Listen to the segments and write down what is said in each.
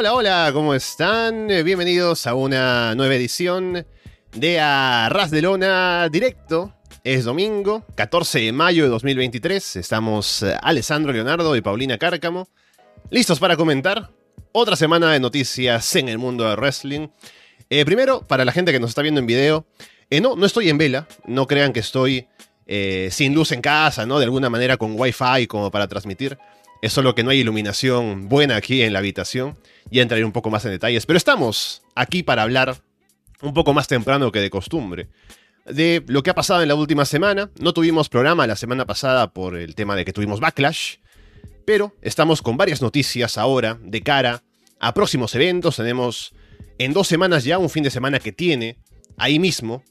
Hola, hola, ¿cómo están? Eh, Bienvenidos a una nueva edición de Arras de Lona Directo. Es domingo, 14 de mayo de 2023. Estamos eh, Alessandro Leonardo y Paulina Cárcamo. Listos para comentar otra semana de noticias en el mundo del wrestling. Eh, primero, para la gente que nos está viendo en video, no, no estoy en vela. No crean que estoy sin luz en casa, ¿no? De alguna manera con wifi como para transmitir. Es solo que no hay iluminación buena aquí en la habitación. Ya entraré un poco más en detalles. Pero estamos aquí para hablar un poco más temprano que de costumbre. De lo que ha pasado en la última semana. No tuvimos programa la semana pasada por el tema de que tuvimos backlash. Pero estamos con varias noticias ahora de cara a próximos eventos. Tenemos en dos semanas ya un fin de semana que tiene ahí mismo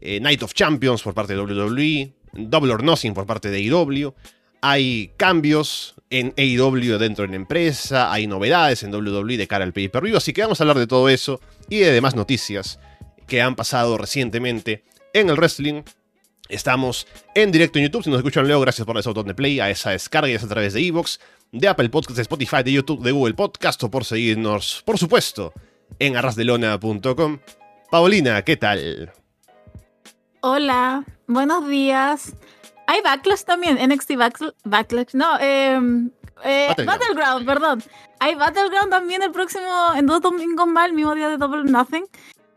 eh, Night of Champions por parte de WWE, Double or Nothing por parte de AEW. Hay cambios en AEW dentro de la empresa, hay novedades en WWE de cara al pay-per-view, así que vamos a hablar de todo eso y de demás noticias que han pasado recientemente en el wrestling. Estamos en directo en YouTube. Si nos escuchan luego, gracias por ese botón de play, a esa descarga y es a través de Evox, de Apple Podcasts, de Spotify, de YouTube, de Google Podcast o por seguirnos, por supuesto, en arrasdelona.com. Paulina, ¿qué tal? Hola, buenos días. Hay Backlash también, NXT Backl- Backlash, no, eh, eh, Battleground. Battleground. perdón. Hay Battleground también el próximo, en dos domingos más, el mismo día de Double Nothing.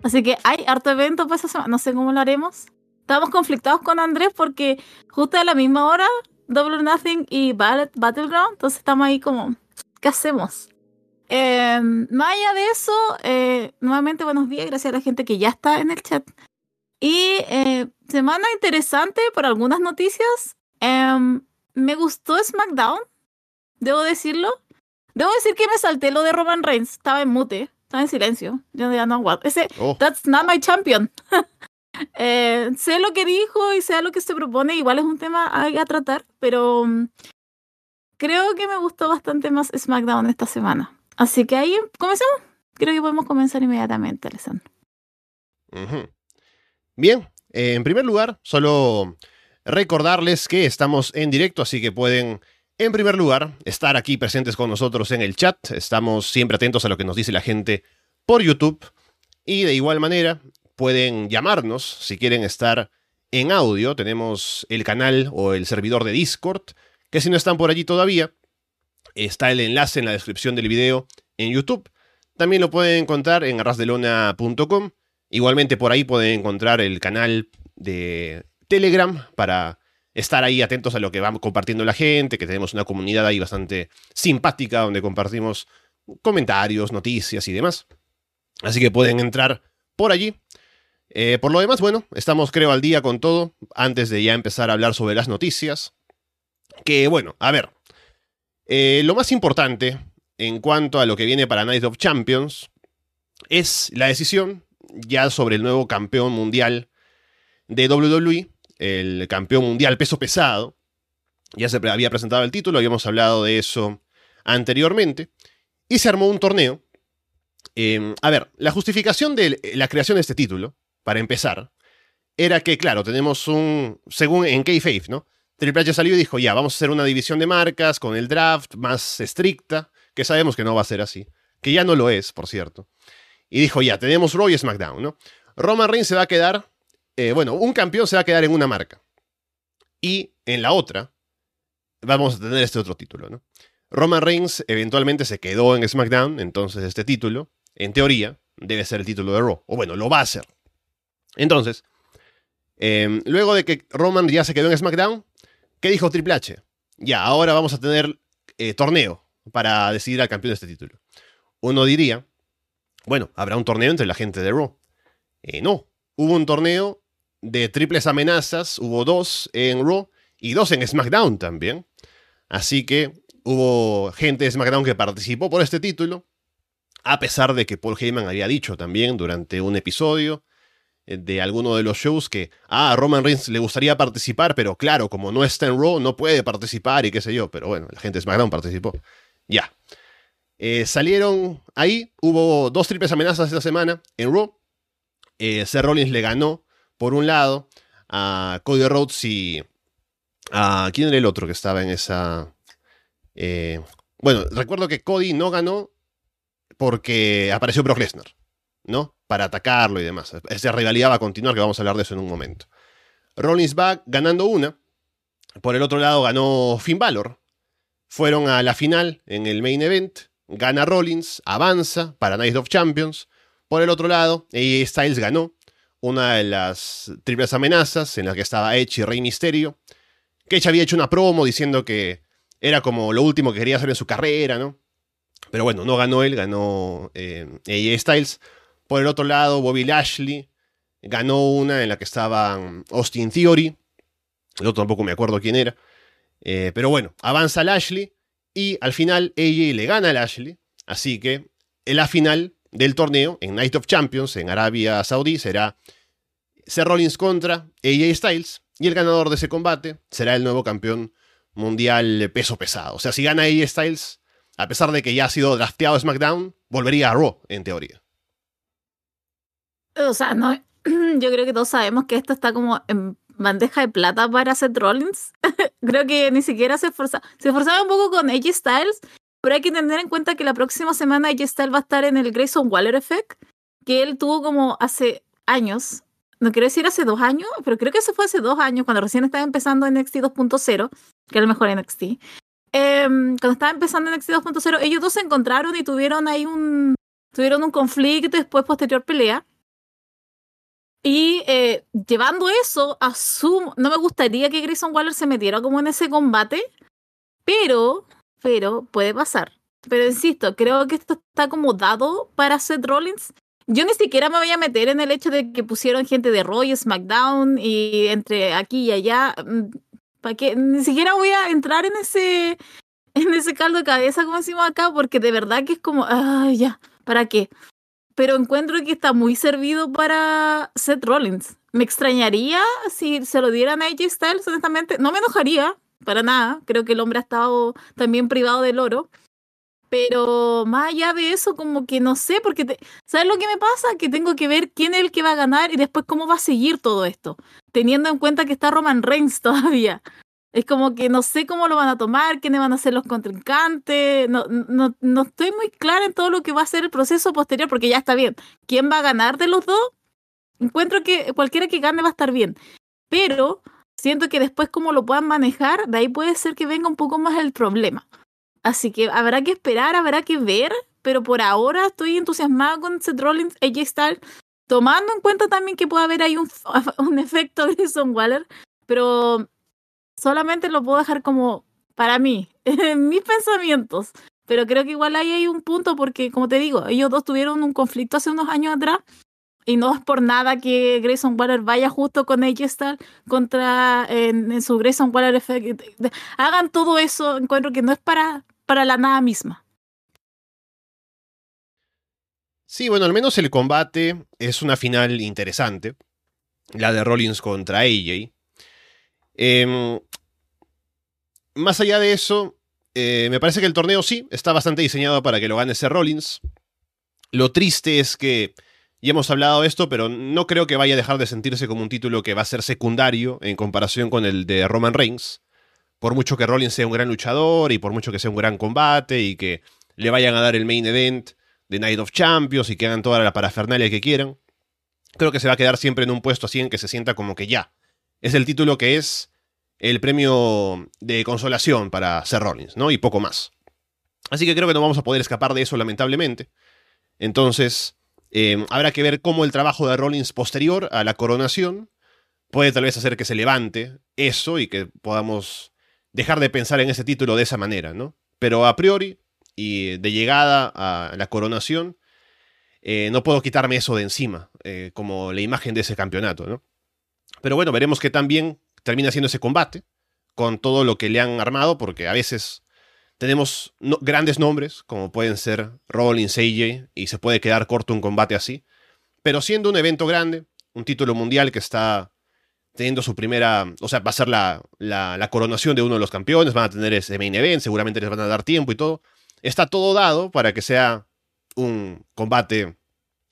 Así que hay harto evento para esa semana, no sé cómo lo haremos. Estamos conflictados con Andrés porque justo a la misma hora, Double Nothing y Bat- Battleground, entonces estamos ahí como, ¿qué hacemos? Eh, más allá de eso, eh, nuevamente buenos días, gracias a la gente que ya está en el chat. Y eh, semana interesante por algunas noticias. Em, me gustó SmackDown, debo decirlo. Debo decir que me salté lo de Roman Reigns. Estaba en mute, estaba en silencio. Yo ya no what. Ese, Oh, that's not my champion. Eh, sé lo que dijo y sé lo que se propone. Igual es un tema a, a tratar, pero mm, creo que me gustó bastante más SmackDown esta semana. Así que ahí comenzamos. Creo que podemos comenzar inmediatamente, Alessandro. ujú. Bien, eh, en primer lugar, solo recordarles que estamos en directo, así que pueden, en primer lugar, estar aquí presentes con nosotros en el chat. Estamos siempre atentos a lo que nos dice la gente por YouTube. Y de igual manera, pueden llamarnos si quieren estar en audio. Tenemos el canal o el servidor de Discord, que si no están por allí todavía, está el enlace en la descripción del video en YouTube. También lo pueden encontrar en arrasdelona.com. Igualmente por ahí pueden encontrar el canal de Telegram para estar ahí atentos a lo que va compartiendo la gente, que tenemos una comunidad ahí bastante simpática donde compartimos comentarios, noticias y demás. Así que pueden entrar por allí. Eh, por lo demás, bueno, estamos creo al día con todo antes de ya empezar a hablar sobre las noticias. Que bueno, a ver. eh, lo más importante en cuanto a lo que viene para Night of Champions es la decisión ya sobre el nuevo campeón mundial de WWE, el campeón mundial peso pesado. Ya se había presentado el título, habíamos hablado de eso anteriormente. Y se armó un torneo. Eh, a ver, la justificación de la creación de este título, para empezar, era que, claro, tenemos un. Según en Kayfabe, ¿no? Triple H salió y dijo: Ya, vamos a hacer una división de marcas con el draft más estricta, que sabemos que no va a ser así. Que ya no lo es, por cierto. Y dijo: Ya, tenemos Raw y SmackDown, ¿no? Roman Reigns se va a quedar. eh, bueno, un campeón se va a quedar en una marca. Y en la otra, vamos a tener este otro título, ¿no? Roman Reigns eventualmente se quedó en SmackDown, entonces este título, en teoría, debe ser el título de Raw. O bueno, lo va a ser. Entonces, eh, luego de que Roman ya se quedó en SmackDown, ¿qué dijo Triple H? Ya, ahora vamos a tener eh, torneo para decidir al campeón de este título. Uno diría, bueno, habrá un torneo entre la gente de Raw. Eh, no, hubo un torneo de triples amenazas, hubo dos en Raw y dos en SmackDown también. Así que hubo gente de SmackDown que participó por este título, a pesar de que Paul Heyman había dicho también durante un episodio eh, de alguno de los shows que, ah, a Roman Reigns le gustaría participar, pero claro, como no está en Raw, no puede participar y qué sé yo, pero bueno, la gente de SmackDown participó. Ya. Eh, salieron ahí, hubo dos triples amenazas esta semana en Raw. Eh, Seth Rollins le ganó, por un lado, a Cody Rhodes y a... ¿Quién era el otro que estaba en esa... eh, bueno, recuerdo que Cody no ganó porque apareció Brock Lesnar, ¿no? Para atacarlo y demás. Esa rivalidad va a continuar, que vamos a hablar de eso en un momento. Rollins va ganando una. Por el otro lado ganó Finn Balor. Fueron a la final en el main event. Gana Rollins, avanza para Night of Champions. Por el otro lado, AJ Styles ganó una de las triples amenazas en la que estaba Edge y Rey Misterio. Que Edge había hecho una promo diciendo que era como lo último que quería hacer en su carrera, ¿no? Pero bueno, no ganó él, ganó eh, AJ Styles. Por el otro lado, Bobby Lashley ganó una en la que estaban Austin Theory. El otro tampoco me acuerdo quién era. Eh, pero bueno, avanza Lashley y al final AJ le gana a Lashley. Así que en la final del torneo, en Night of Champions, en Arabia Saudí, será Seth Rollins contra AJ Styles. Y el ganador de ese combate será el nuevo campeón mundial peso pesado. O sea, si gana AJ Styles, a pesar de que ya ha sido drafteado SmackDown, volvería a Raw, en teoría. O sea, no, yo creo que todos sabemos que esto está como en bandeja de plata para Seth Rollins. creo que ni siquiera se esforzaba. Se esforzaba un poco con AJ Styles, pero hay que tener en cuenta que la próxima semana AJ Styles va a estar en el Grayson Waller Effect, que él tuvo como hace años. No quiero decir hace dos años, pero creo que eso fue hace dos años, cuando recién estaba empezando NXT 2.0, que era el mejor NXT. Em, cuando estaba empezando NXT 2.0, ellos dos se encontraron y tuvieron ahí un, tuvieron un conflicto después posterior pelea. Y eh, llevando eso, asumo, no me gustaría que Grayson Waller se metiera como en ese combate, pero, pero puede pasar. Pero insisto, creo que esto está como dado para Seth Rollins. Yo ni siquiera me voy a meter en el hecho de que pusieron gente de Roy, SmackDown y entre aquí y allá. Mm, ¿Para qué? Ni siquiera voy a entrar en ese, en ese caldo de cabeza, como decimos acá, porque de verdad que es como, ah, ya, ¿para qué? Pero encuentro que está muy servido para Seth Rollins. Me extrañaría si se lo dieran a AJ Styles, honestamente. No me enojaría, para nada. Creo que el hombre ha estado también privado del oro. Pero más allá de eso, como que no sé, porque te... ¿sabes lo que me pasa? Que tengo que ver quién es el que va a ganar y después cómo va a seguir todo esto. Teniendo en cuenta que está Roman Reigns todavía. Es como que no sé cómo lo van a tomar, quiénes van a ser los contrincantes. No, no, no estoy muy clara en todo lo que va a ser el proceso posterior, porque ya está bien. ¿Quién va a ganar de los dos? Encuentro que cualquiera que gane va a estar bien. Pero siento que después como lo puedan manejar, de ahí puede ser que venga un poco más el problema. Así que habrá que esperar, habrá que ver, pero por ahora estoy entusiasmada con Seth Rollins, AJ Styles, tomando en cuenta también que puede haber ahí un, un efecto Grayson Waller, pero solamente lo puedo dejar como para mí, en mis pensamientos. Pero creo que igual ahí hay un punto porque, como te digo, ellos dos tuvieron un conflicto hace unos años atrás y no es por nada que Grayson Waller vaya justo con AJ Styles contra en, su Grayson Waller Effect. Hagan todo eso, encuentro que no es para, para la nada misma. Sí, bueno, al menos el combate es una final interesante. La de Rollins contra AJ. Em, más allá de eso, eh, me parece que el torneo sí está bastante diseñado para que lo gane ese Rollins. Lo triste es que ya hemos hablado de esto, pero no creo que vaya a dejar de sentirse como un título que va a ser secundario en comparación con el de Roman Reigns. Por mucho que Rollins sea un gran luchador y por mucho que sea un gran combate y que le vayan a dar el main event de Night of Champions y que hagan toda la parafernalia que quieran, creo que se va a quedar siempre en un puesto así en que se sienta como que ya. Es el título que es el premio de consolación para Seth Rollins, ¿no? Y poco más. Así que creo que no vamos a poder escapar de eso, lamentablemente. Entonces, eh, habrá que ver cómo el trabajo de Rollins posterior a la coronación puede tal vez hacer que se levante eso y que podamos dejar de pensar en ese título de esa manera, ¿no? Pero a priori, y de llegada a la coronación, eh, no puedo quitarme eso de encima, eh, como la imagen de ese campeonato, ¿no? Pero bueno, veremos qué tan bien termina siendo ese combate, con todo lo que le han armado, porque a veces tenemos grandes nombres, como pueden ser Rollins, AJ, y se puede quedar corto un combate así. Pero siendo un evento grande, un título mundial que está teniendo su primera, o sea, va a ser la, la, coronación de uno de los campeones, van a tener ese main event, seguramente les van a dar tiempo y todo. Está todo dado para que sea un combate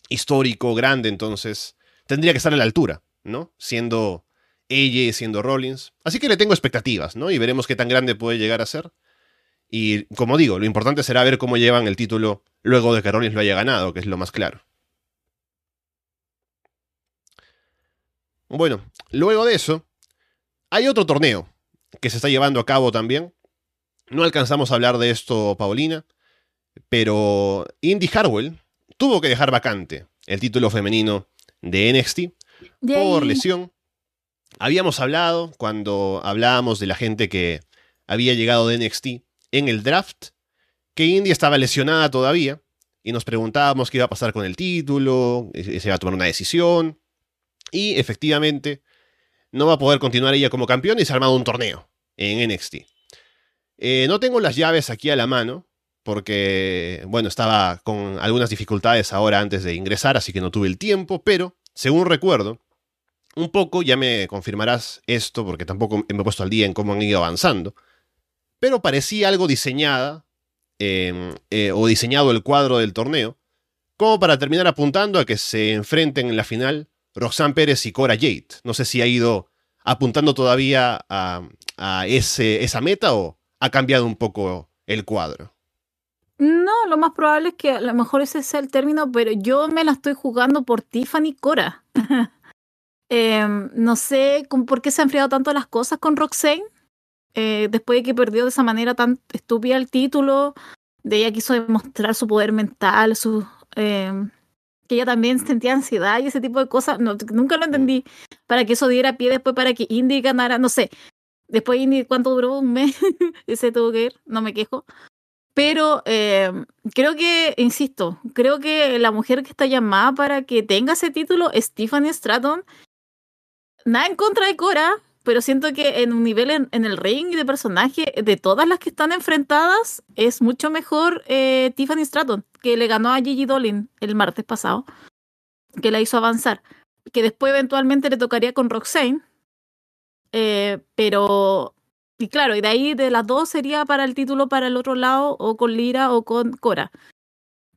histórico, grande, entonces tendría que estar a la altura, ¿no? Siendo ella siendo Rollins. Así que le tengo expectativas, ¿no? Y veremos qué tan grande puede llegar a ser. Y como digo, lo importante será ver cómo llevan el título luego de que Rollins lo haya ganado, que es lo más claro. Bueno, luego de eso, hay otro torneo que se está llevando a cabo también. No alcanzamos a hablar de esto, Paulina, pero Indy Harwell tuvo que dejar vacante el título femenino de NXT por lesión. Habíamos hablado cuando hablábamos de la gente que había llegado de NXT en el draft, que Indy estaba lesionada todavía y nos preguntábamos qué iba a pasar con el título, se iba a tomar una decisión. Y efectivamente, no va a poder continuar ella como campeón y se ha armado un torneo en NXT. Eh, no tengo las llaves aquí a la mano, porque, bueno, estaba con algunas dificultades ahora antes de ingresar, así que no tuve el tiempo, pero, según recuerdo, un poco, ya me confirmarás esto, porque tampoco me he puesto al día en cómo han ido avanzando, pero parecía algo diseñada, em, eh, o diseñado el cuadro del torneo, como para terminar apuntando a que se enfrenten en la final Roxanne Pérez y Cora Jade. No sé si ha ido apuntando todavía a, esa meta o ha cambiado un poco el cuadro. No, lo más probable es que a lo mejor ese sea el término, pero yo me la estoy jugando por Tiffany Cora. Em, no sé por qué se han enfriado tanto las cosas con Roxanne. Eh, después de que perdió de esa manera tan estúpida el título, de ella quiso demostrar su poder mental, su, em, que ella también sentía ansiedad y ese tipo de cosas. nunca lo entendí. Para que eso diera pie después para que Indy ganara, no sé. Después Indy, ¿cuánto duró? Un mes. ese tuvo que ir, no me quejo. Pero eh, creo que, insisto, creo que la mujer que está llamada para que tenga ese título es Tiffany Stratton. Nada en contra de Cora, pero siento que en un nivel en, el ring de personaje, de todas las que están enfrentadas, es mucho mejor eh, Tiffany Stratton que le ganó a Gigi Dolin el martes pasado, que la hizo avanzar, que después eventualmente le tocaría con Roxane, eh, pero, y claro, y de ahí de las dos sería para el título para el otro lado, o con Lira o con Cora.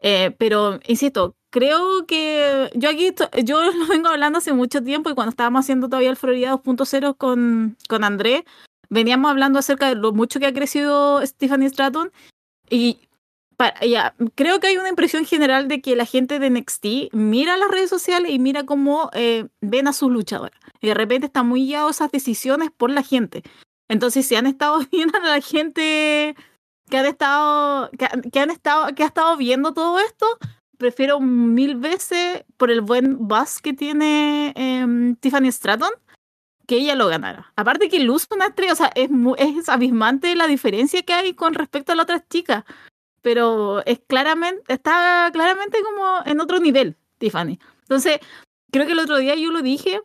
Eh, pero, insisto, creo que yo aquí, yo lo vengo hablando hace mucho tiempo y cuando estábamos haciendo todavía el Florida 2.0 con, con André, veníamos hablando acerca de lo mucho que ha crecido Stephanie Stratton y ya, creo que hay una impresión general de que la gente de NXT mira las redes sociales y mira cómo eh, ven a sus luchadoras. Y de repente están muy guiados esas decisiones por la gente. Entonces, si han estado viendo a la gente que han estado, que, han estado, que ha estado viendo todo esto, prefiero mil veces por el buen buzz que tiene em, Tiffany Stratton que ella lo ganara. Aparte que luz una estrella, o sea, es, es abismante la diferencia que hay con respecto a las otras chicas pero es claramente, está claramente como en otro nivel, Tiffany. Entonces, creo que el otro día yo lo dije,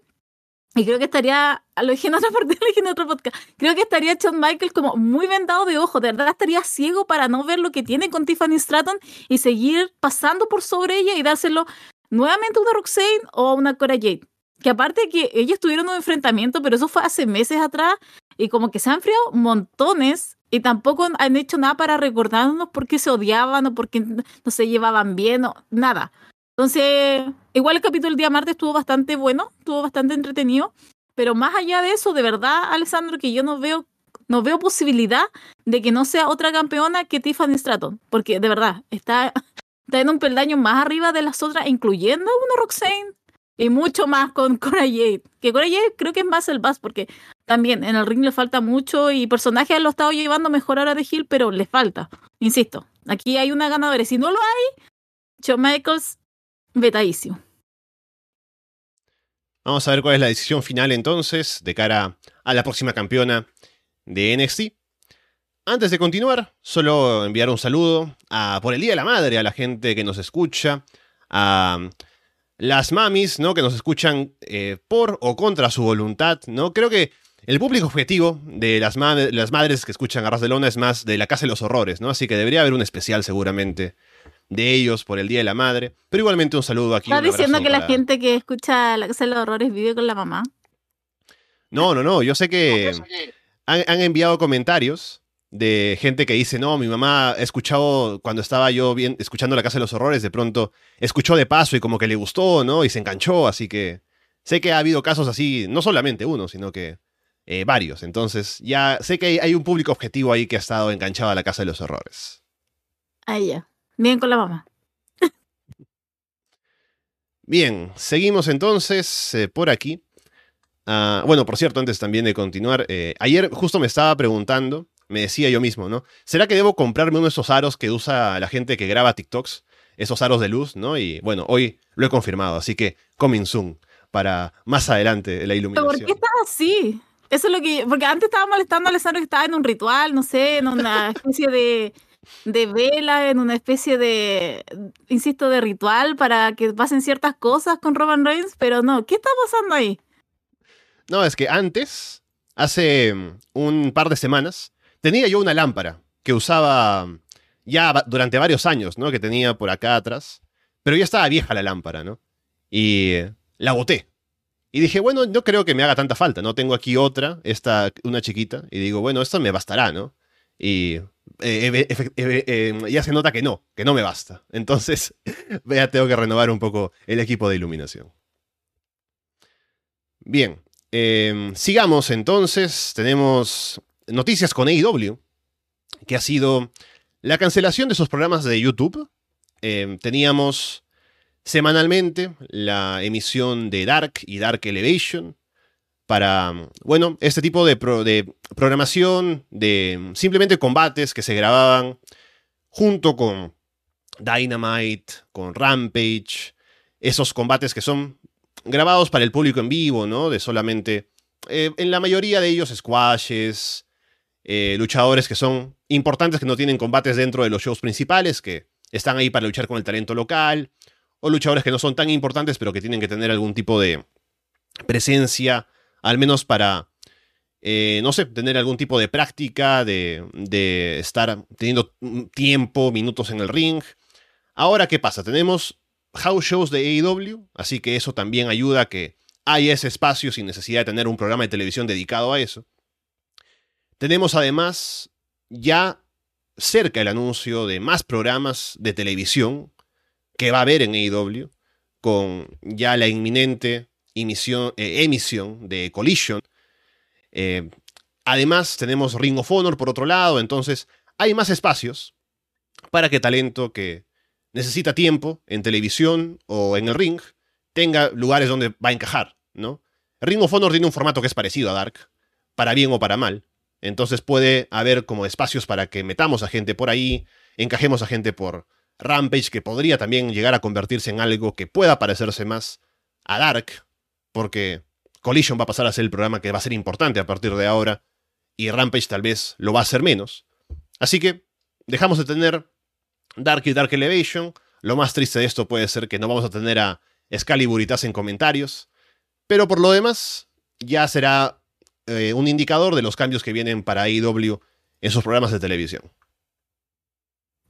y creo que estaría, lo dije en otra parte, lo dije en otro podcast, creo que estaría Shawn Michaels como muy vendado de ojo, de verdad estaría ciego para no ver lo que tiene con Tiffany Stratton y seguir pasando por sobre ella y dárselo nuevamente a una Roxane o a una Cora Jade. Que aparte que ellos tuvieron un enfrentamiento, pero eso fue hace meses atrás y como que se han enfriado montones y tampoco han hecho nada para recordarnos por qué se odiaban o por qué no se llevaban bien o nada. Entonces, igual el capítulo del día martes estuvo bastante bueno, estuvo bastante entretenido, pero más allá de eso, de verdad, Alessandro, que yo no veo no veo posibilidad de que no sea otra campeona que Tiffany Stratton, porque de verdad está, está en un peldaño más arriba de las otras, incluyendo a una Roxane, y mucho más con Cora Jade. Que Cora Jade creo que es más el buzz porque también en el ring le falta mucho y personaje lo ha estado llevando mejor ahora de Hill, pero le falta. Insisto, aquí hay una ganadora si no lo hay, Shawn Michaels. Vamos a ver cuál es la decisión final entonces de cara a la próxima campeona de NXT. Antes de continuar, solo enviar un saludo a, por el Día de la Madre a la gente que nos escucha, a las mamis, ¿no? Que nos escuchan eh, por o contra su voluntad, ¿no? Creo que el público objetivo de las, madres que escuchan a Ras de Lona es más de la Casa de los Horrores, ¿no? Así que debería haber un especial seguramente de ellos por el Día de la Madre. Pero igualmente un saludo aquí. ¿Estás diciendo que la gente que escucha la Casa de los Horrores vive con la mamá? No, no, no. Yo sé que han enviado comentarios de gente que dice, no, mi mamá ha escuchado cuando estaba yo bien, escuchando La Casa de los Horrores, de pronto escuchó de paso y como que le gustó, ¿no? Y se enganchó, así que sé que ha habido casos así, no solamente uno, sino que eh, varios. Entonces, ya sé que hay, un público objetivo ahí que ha estado enganchado a La Casa de los Horrores. Ahí ya. Bien con la mamá. Bien, seguimos entonces eh, por aquí. Ah, bueno, por cierto, antes también de continuar, eh, ayer justo me estaba preguntando, me decía yo mismo, ¿no? ¿Será que debo comprarme uno de esos aros que usa la gente que graba TikToks? Esos aros de luz, ¿no? Y bueno, hoy lo he confirmado, así que coming soon para más adelante la iluminación. ¿Por qué estás así? Eso es lo que. Porque antes estaba molestando a Alessandro que estaba en un ritual, no sé, en una especie de, de vela, en una especie de. Insisto, de ritual para que pasen ciertas cosas con Roman Reigns, pero no. ¿Qué está pasando ahí? No, es que antes, hace un par de semanas, tenía yo una lámpara que usaba ya durante varios años, ¿no? Que tenía por acá atrás. Pero ya estaba vieja la lámpara, ¿no? Y la boté. Y dije, bueno, no creo que me haga tanta falta, ¿no? Tengo aquí otra, esta, una chiquita, y digo, bueno, esto me bastará, ¿no? Y eh, eh, ya se nota que no, que no me basta. Entonces, ya tengo que renovar un poco el equipo de iluminación. Bien, em, sigamos entonces. Tenemos noticias con AEW, que ha sido la cancelación de sus programas de YouTube. Em, teníamos semanalmente la emisión de Dark y Dark Elevation para, bueno, este tipo de, programación, de simplemente combates que se grababan junto con Dynamite, con Rampage, esos combates que son grabados para el público en vivo, ¿no? De solamente, eh, en la mayoría de ellos, squashes, eh, luchadores que son importantes, que no tienen combates dentro de los shows principales, que están ahí para luchar con el talento local, o luchadores que no son tan importantes, pero que tienen que tener algún tipo de presencia, al menos para, eh, no sé, tener algún tipo de práctica, de, de estar teniendo tiempo, minutos en el ring. Ahora, ¿qué pasa? Tenemos house shows de AEW, así que eso también ayuda a que haya ese espacio sin necesidad de tener un programa de televisión dedicado a eso. Tenemos además ya cerca el anuncio de más programas de televisión que va a haber en AEW, con ya la inminente emisión, eh, emisión de Collision. Eh, además, tenemos Ring of Honor por otro lado, entonces hay más espacios para que talento que necesita tiempo en televisión o en el ring tenga lugares donde va a encajar, ¿no? Ring of Honor tiene un formato que es parecido a Dark, para bien o para mal. Entonces puede haber como espacios para que metamos a gente por ahí, encajemos a gente por Rampage, que podría también llegar a convertirse en algo que pueda parecerse más a Dark, porque Collision va a pasar a ser el programa que va a ser importante a partir de ahora, y Rampage tal vez lo va a hacer menos. Así que dejamos de tener Dark y Dark Elevation. Lo más triste de esto puede ser que no vamos a tener a Excalibur y Taz en comentarios, pero por lo demás ya será eh, un indicador de los cambios que vienen para AEW en sus programas de televisión.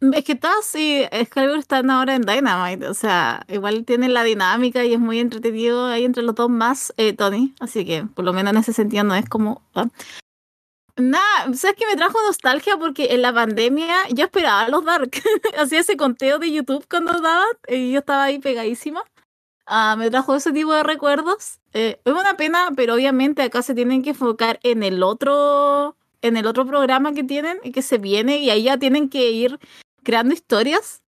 Es que Taz y Excalibur están ahora en Dynamite, o sea, igual tienen la dinámica y es muy entretenido ahí entre los dos más eh, Tony, así que por lo menos en ese sentido no es como... ¿ah? Nada, ¿sabes que me trajo nostalgia? Porque en la pandemia yo esperaba los Dark, hacía ese conteo de YouTube cuando daban y yo estaba ahí pegadísima. Ah, me trajo ese tipo de recuerdos. Eh, es una pena, pero obviamente acá se tienen que enfocar en el otro en el otro programa que tienen y que se viene y ahí ya tienen que ir creando historias.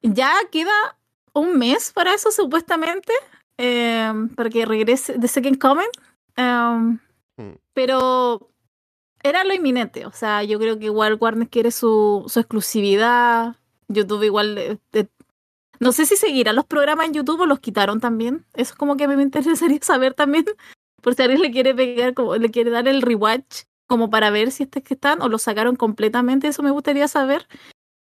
Ya queda un mes para eso, supuestamente, eh, para que regrese The Second Coming. Um, pero era lo inminente. O sea, yo creo que igual Warner quiere su, su exclusividad. YouTube igual. no sé si seguirá los programas en YouTube o los quitaron también. Eso es como que me interesaría saber también. Por si alguien le quiere pegar, como le quiere dar el rewatch, como para ver si este que están o lo sacaron completamente. Eso me gustaría saber.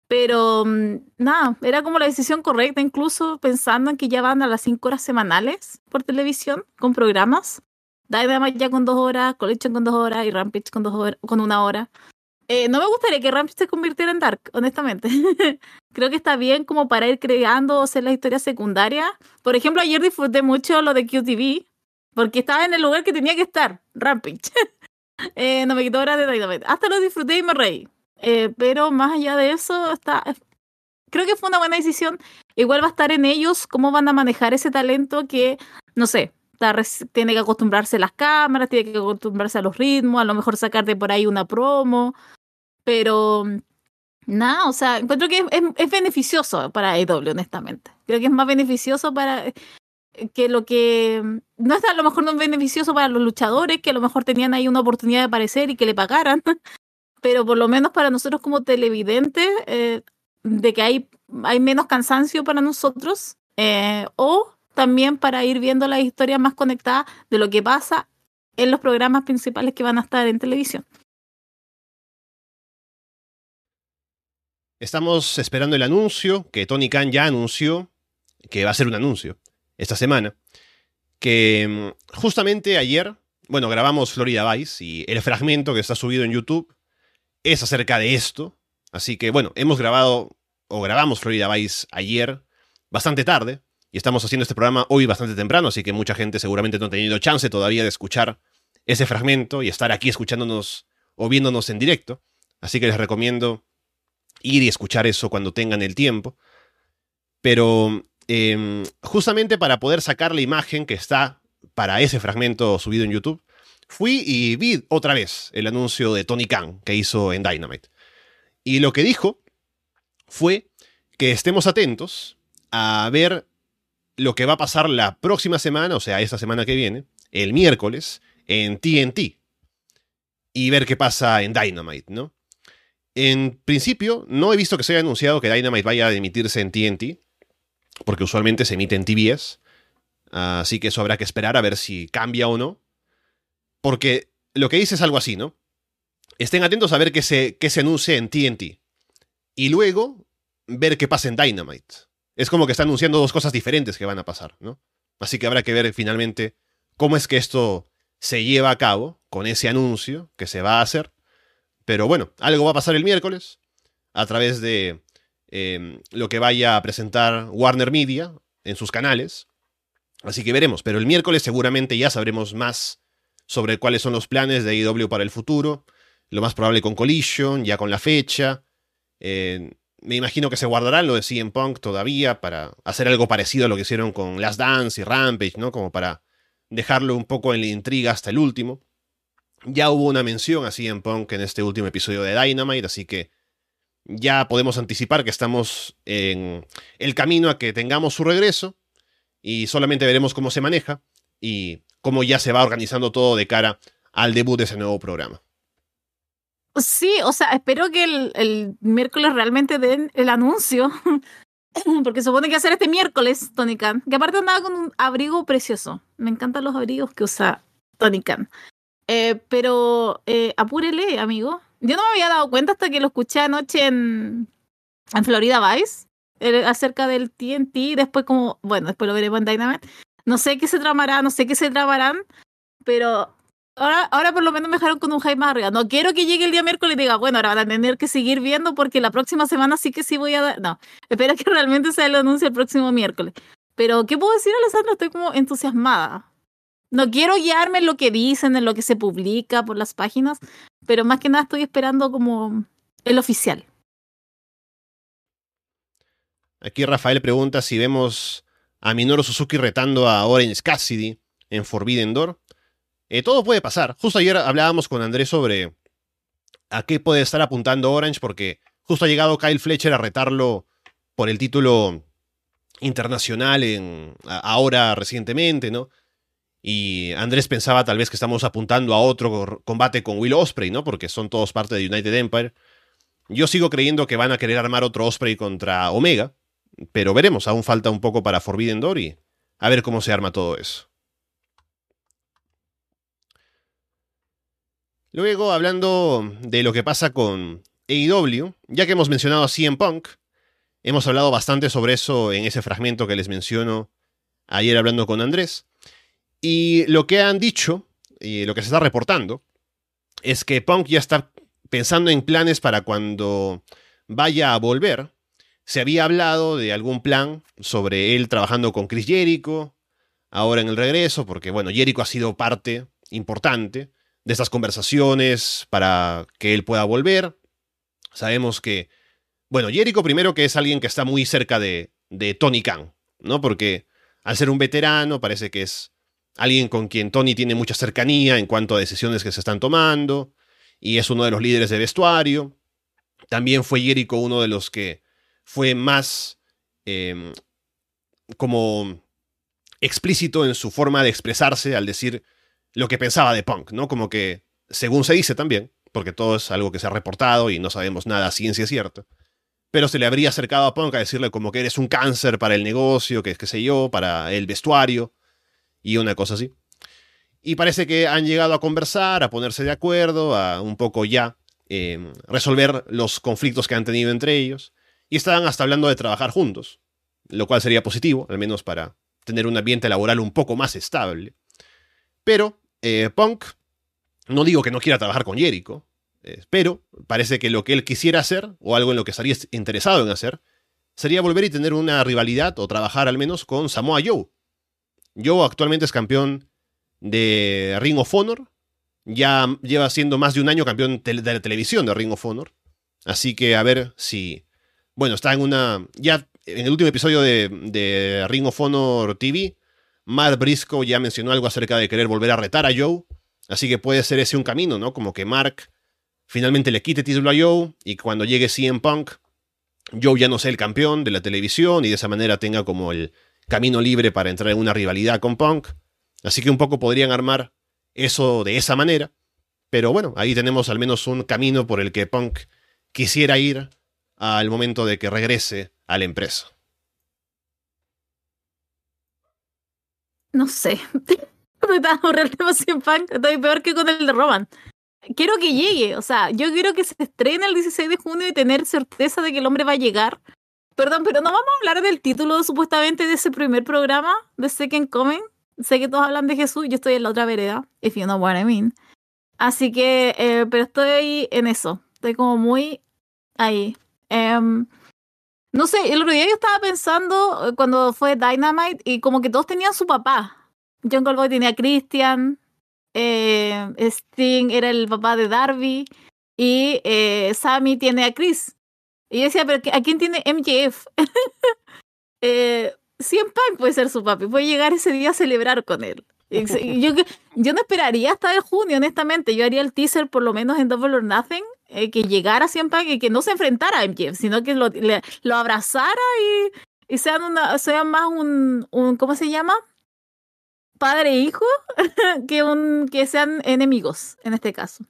Pero mm, nada, era como la decisión correcta, incluso pensando en que ya van a las cinco horas semanales por televisión con programas. Dynamite ya con dos horas, Collection con dos horas y Rampage con, dos horas, con una hora. Eh, no me gustaría que Rampage se convirtiera en Dark, honestamente. Creo que está bien como para ir creando o hacer la historia secundaria. Por ejemplo, ayer disfruté mucho lo de QTV, porque estaba en el lugar que tenía que estar, Rampage. eh, no me quitó horas de Dynamite. Hasta lo disfruté y me reí. Eh, pero más allá de eso, está, creo que fue una buena decisión. Igual va a estar en ellos cómo van a manejar ese talento que, no sé, tiene que acostumbrarse a las cámaras, tiene que acostumbrarse a los ritmos, a lo mejor sacarte por ahí una promo, pero Nada, o sea, encuentro que es, es, beneficioso para AEW, honestamente. Creo que es más beneficioso para que lo que no es a lo mejor no es beneficioso para los luchadores, que a lo mejor tenían ahí una oportunidad de aparecer y que le pagaran, pero por lo menos para nosotros como televidentes, eh, de que hay, hay menos cansancio para nosotros, eh, o también para ir viendo las historias más conectadas de lo que pasa en los programas principales que van a estar en televisión. Estamos esperando el anuncio que Tony Khan ya anunció, que va a ser un anuncio esta semana, que mm, justamente ayer, bueno, grabamos Florida Vice y el fragmento que está subido en YouTube es acerca de esto. Así que bueno, hemos grabado o grabamos Florida Vice ayer bastante tarde y estamos haciendo este programa hoy bastante temprano, así que mucha gente seguramente no ha tenido chance todavía de escuchar ese fragmento y estar aquí escuchándonos o viéndonos en directo. Así que les recomiendo ir y escuchar eso cuando tengan el tiempo. Pero em, justamente para poder sacar la imagen que está para ese fragmento subido en YouTube, fui y vi otra vez el anuncio de Tony Khan que hizo en Dynamite. Y lo que dijo fue que estemos atentos a ver lo que va a pasar la próxima semana, o sea, esta semana que viene, el miércoles, en TNT. Y ver qué pasa en Dynamite, ¿no? En principio, no he visto que se haya anunciado que Dynamite vaya a emitirse en TNT, porque usualmente se emite en TBS. Así que eso habrá que esperar a ver si cambia o no. Porque lo que dice es algo así, ¿no? Estén atentos a ver qué se, qué se anuncie en TNT. Y luego ver qué pasa en Dynamite. Es como que está anunciando dos cosas diferentes que van a pasar, ¿no? Así que habrá que ver finalmente cómo es que esto se lleva a cabo con ese anuncio que se va a hacer. Pero bueno, algo va a pasar el miércoles a través de em, lo que vaya a presentar Warner Media en sus canales. Así que veremos, pero el miércoles seguramente ya sabremos más sobre cuáles son los planes de IW para el futuro. Lo más probable con Collision, ya con la fecha. me imagino que se guardarán lo de CM Punk todavía para hacer algo parecido a lo que hicieron con Last Dance y Rampage, ¿no? Como para dejarlo un poco en la intriga hasta el último. Ya hubo una mención así en Punk en este último episodio de Dynamite, así que ya podemos anticipar que estamos en el camino a que tengamos su regreso y solamente veremos cómo se maneja y cómo ya se va organizando todo de cara al debut de ese nuevo programa. Sí, o sea, espero que el, miércoles realmente den el anuncio, porque supone que hacer este miércoles Tony Khan, que aparte andaba con un abrigo precioso. Me encantan los abrigos que usa Tony Khan. Eh, pero eh, apúrele, amigo. Yo no me había dado cuenta hasta que lo escuché anoche en, en Florida Vice, eh, acerca del TNT, después como, bueno, después lo veremos en Dynamite. No sé qué se tramará, no sé qué se tramarán, pero ahora, ahora por lo menos me dejaron con un hype más. No quiero que llegue el día miércoles y diga, bueno, ahora van a tener que seguir viendo porque la próxima semana sí que sí voy a dar. No, espero que realmente sea el anuncio el próximo miércoles. Pero, ¿qué puedo decir, Alessandra? Estoy como entusiasmada. No quiero guiarme en lo que dicen, en lo que se publica por las páginas, pero más que nada estoy esperando como el oficial. Aquí Rafael pregunta si vemos a Minoru Suzuki retando a Orange Cassidy en Forbidden Door. Eh, todo puede pasar. Justo ayer hablábamos con Andrés sobre a qué puede estar apuntando Orange, porque justo ha llegado Kyle Fletcher a retarlo por el título internacional en, ahora recientemente, ¿no? Y Andrés pensaba tal vez que estamos apuntando a otro combate con Will Osprey, ¿no? Porque son todos parte de United Empire. Yo sigo creyendo que van a querer armar otro Osprey contra Omega, pero veremos, aún falta un poco para Forbidden Door y a ver cómo se arma todo eso. Luego, hablando de lo que pasa con AEW, ya que hemos mencionado a CM Punk, hemos hablado bastante sobre eso en ese fragmento que les menciono ayer hablando con Andrés. Y lo que han dicho, y lo que se está reportando, es que Punk ya está pensando en planes para cuando vaya a volver. Se había hablado de algún plan sobre él trabajando con Chris Jericho, ahora en el regreso, porque bueno, Jericho ha sido parte importante de estas conversaciones para que él pueda volver. Sabemos que, bueno, Jericho primero que es alguien que está muy cerca de, de Tony Khan, ¿no? Porque al ser un veterano parece que es alguien con quien Tony tiene mucha cercanía en cuanto a decisiones que se están tomando, y es uno de los líderes de vestuario. También fue Jericho uno de los que fue más em, como explícito en su forma de expresarse al decir lo que pensaba de Punk, ¿no? Como que, según se dice también, porque todo es algo que se ha reportado y no sabemos nada ciencia cierta, pero se le habría acercado a Punk a decirle como que eres un cáncer para el negocio, que es qué sé yo, para el vestuario y una cosa así. Y parece que han llegado a conversar, a ponerse de acuerdo, a un poco ya em, resolver los conflictos que han tenido entre ellos. Y estaban hasta hablando de trabajar juntos, lo cual sería positivo, al menos para tener un ambiente laboral un poco más estable. Pero eh, Punk, no digo que no quiera trabajar con Jericho, eh, pero parece que lo que él quisiera hacer, o algo en lo que estaría interesado en hacer, sería volver y tener una rivalidad, o trabajar al menos con Samoa Joe. Joe actualmente es campeón de Ring of Honor, ya lleva siendo más de un año campeón de la televisión de Ring of Honor, así que a ver si... Bueno, está en una... Ya en el último episodio de, Ring of Honor TV, Matt Briscoe ya mencionó algo acerca de querer volver a retar a Joe, así que puede ser ese un camino, ¿no? Como que Mark finalmente le quite título a Joe y cuando llegue CM Punk, Joe ya no sea el campeón de la televisión y de esa manera tenga como el camino libre para entrar en una rivalidad con Punk. Así que un poco podrían armar eso de esa manera. Pero bueno, ahí tenemos al menos un camino por el que Punk quisiera ir al momento de que regrese a la empresa. No sé. Estoy peor que con el de Roman. Quiero que llegue, o sea, yo quiero que se estrene el 16 de junio y tener certeza de que el hombre va a llegar. Perdón, pero no vamos a hablar del título supuestamente de ese primer programa de Second Coming. Sé que todos hablan de Jesús, yo estoy en la otra vereda, if you know what I mean. Así que, eh, pero estoy en eso. Estoy como muy ahí. Um, no sé, el otro día yo estaba pensando eh, cuando fue Dynamite y como que todos tenían su papá. John Goldboy tenía a Christian, eh, Sting era el papá de Darby y eh, Sammy tiene a Chris. Y yo decía, pero ¿a quién tiene MJF? eh, Cien Punk puede ser su papi, puede llegar ese día a celebrar con él. Yo, yo no esperaría hasta el junio, honestamente. Yo haría el teaser por lo menos en Double or Nothing eh, que llegara siempre y que no se enfrentara a MJF, sino que lo, abrazara y, y sean, una, sean más un, un, ¿cómo se llama? Padre e hijo, que, un, que sean enemigos en este caso.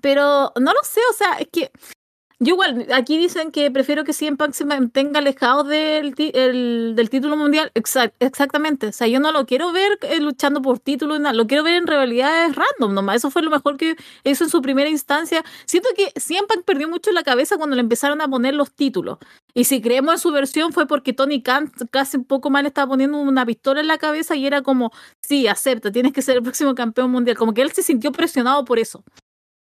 Pero no lo sé, o sea, es que yo igual, aquí dicen que prefiero que CM Punk se mantenga alejado del, del título mundial. exactamente. O sea, yo no lo quiero ver eh, luchando por títulos, lo quiero ver en rivalidades random nomás. Eso fue lo mejor que hizo en su primera instancia. Siento que CM Punk perdió mucho la cabeza cuando le empezaron a poner los títulos. Y si creemos en su versión fue porque Tony Khan casi un poco mal estaba poniendo una pistola en la cabeza y era como, sí, acepta, tienes que ser el próximo campeón mundial. Como que él se sintió presionado por eso.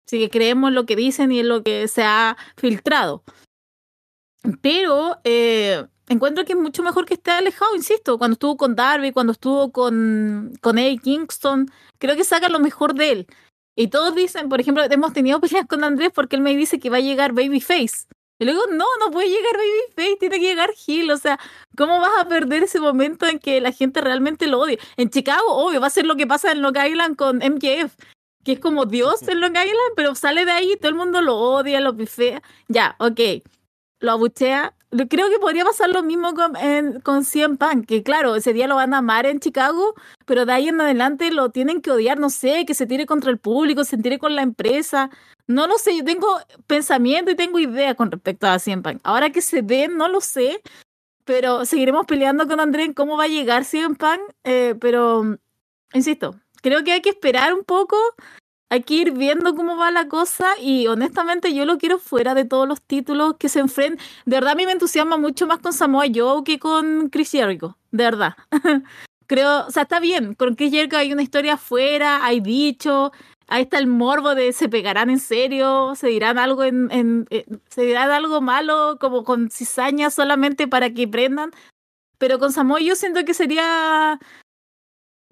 Así que creemos lo que dicen y en lo que se ha filtrado. Pero eh, encuentro que es mucho mejor que esté alejado, insisto. Cuando estuvo con Darby, cuando estuvo con, con Eddie Kingston, creo que saca lo mejor de él. Y todos dicen, por ejemplo, hemos tenido peleas con Andrés porque él me dice que va a llegar Babyface. Y luego, no, no puede llegar Babyface, tiene que llegar Hill. O sea, ¿cómo vas a perder ese momento en que la gente realmente lo odia? En Chicago, obvio, va a ser lo que pasa en Long Island con MJF que es como Dios en Long Island, pero sale de ahí y todo el mundo lo odia, lo pifea. Ya, ok, lo abuchea. Creo que podría pasar lo mismo con, en, con CM Punk, que claro, ese día lo van a amar en Chicago, pero de ahí en adelante lo tienen que odiar, no sé, que se tire contra el público, se tire con la empresa. No lo sé, yo tengo pensamiento y tengo idea con respecto a CM Punk. Ahora que se den, no lo sé, pero seguiremos peleando con André en cómo va a llegar CM Punk, eh, pero insisto, creo que hay que esperar un poco, hay que ir viendo cómo va la cosa y honestamente yo lo quiero fuera de todos los títulos que se enfrentan. De verdad a mí me entusiasma mucho más con Samoa Joe que con Chris Jericho, de verdad. creo, o sea, está bien, con Chris Jericho hay una historia afuera, hay dicho, ahí está el morbo de se pegarán en serio, se dirán algo en eh, se dirán algo malo como con cizaña solamente para que prendan. Pero con Samoa yo siento que sería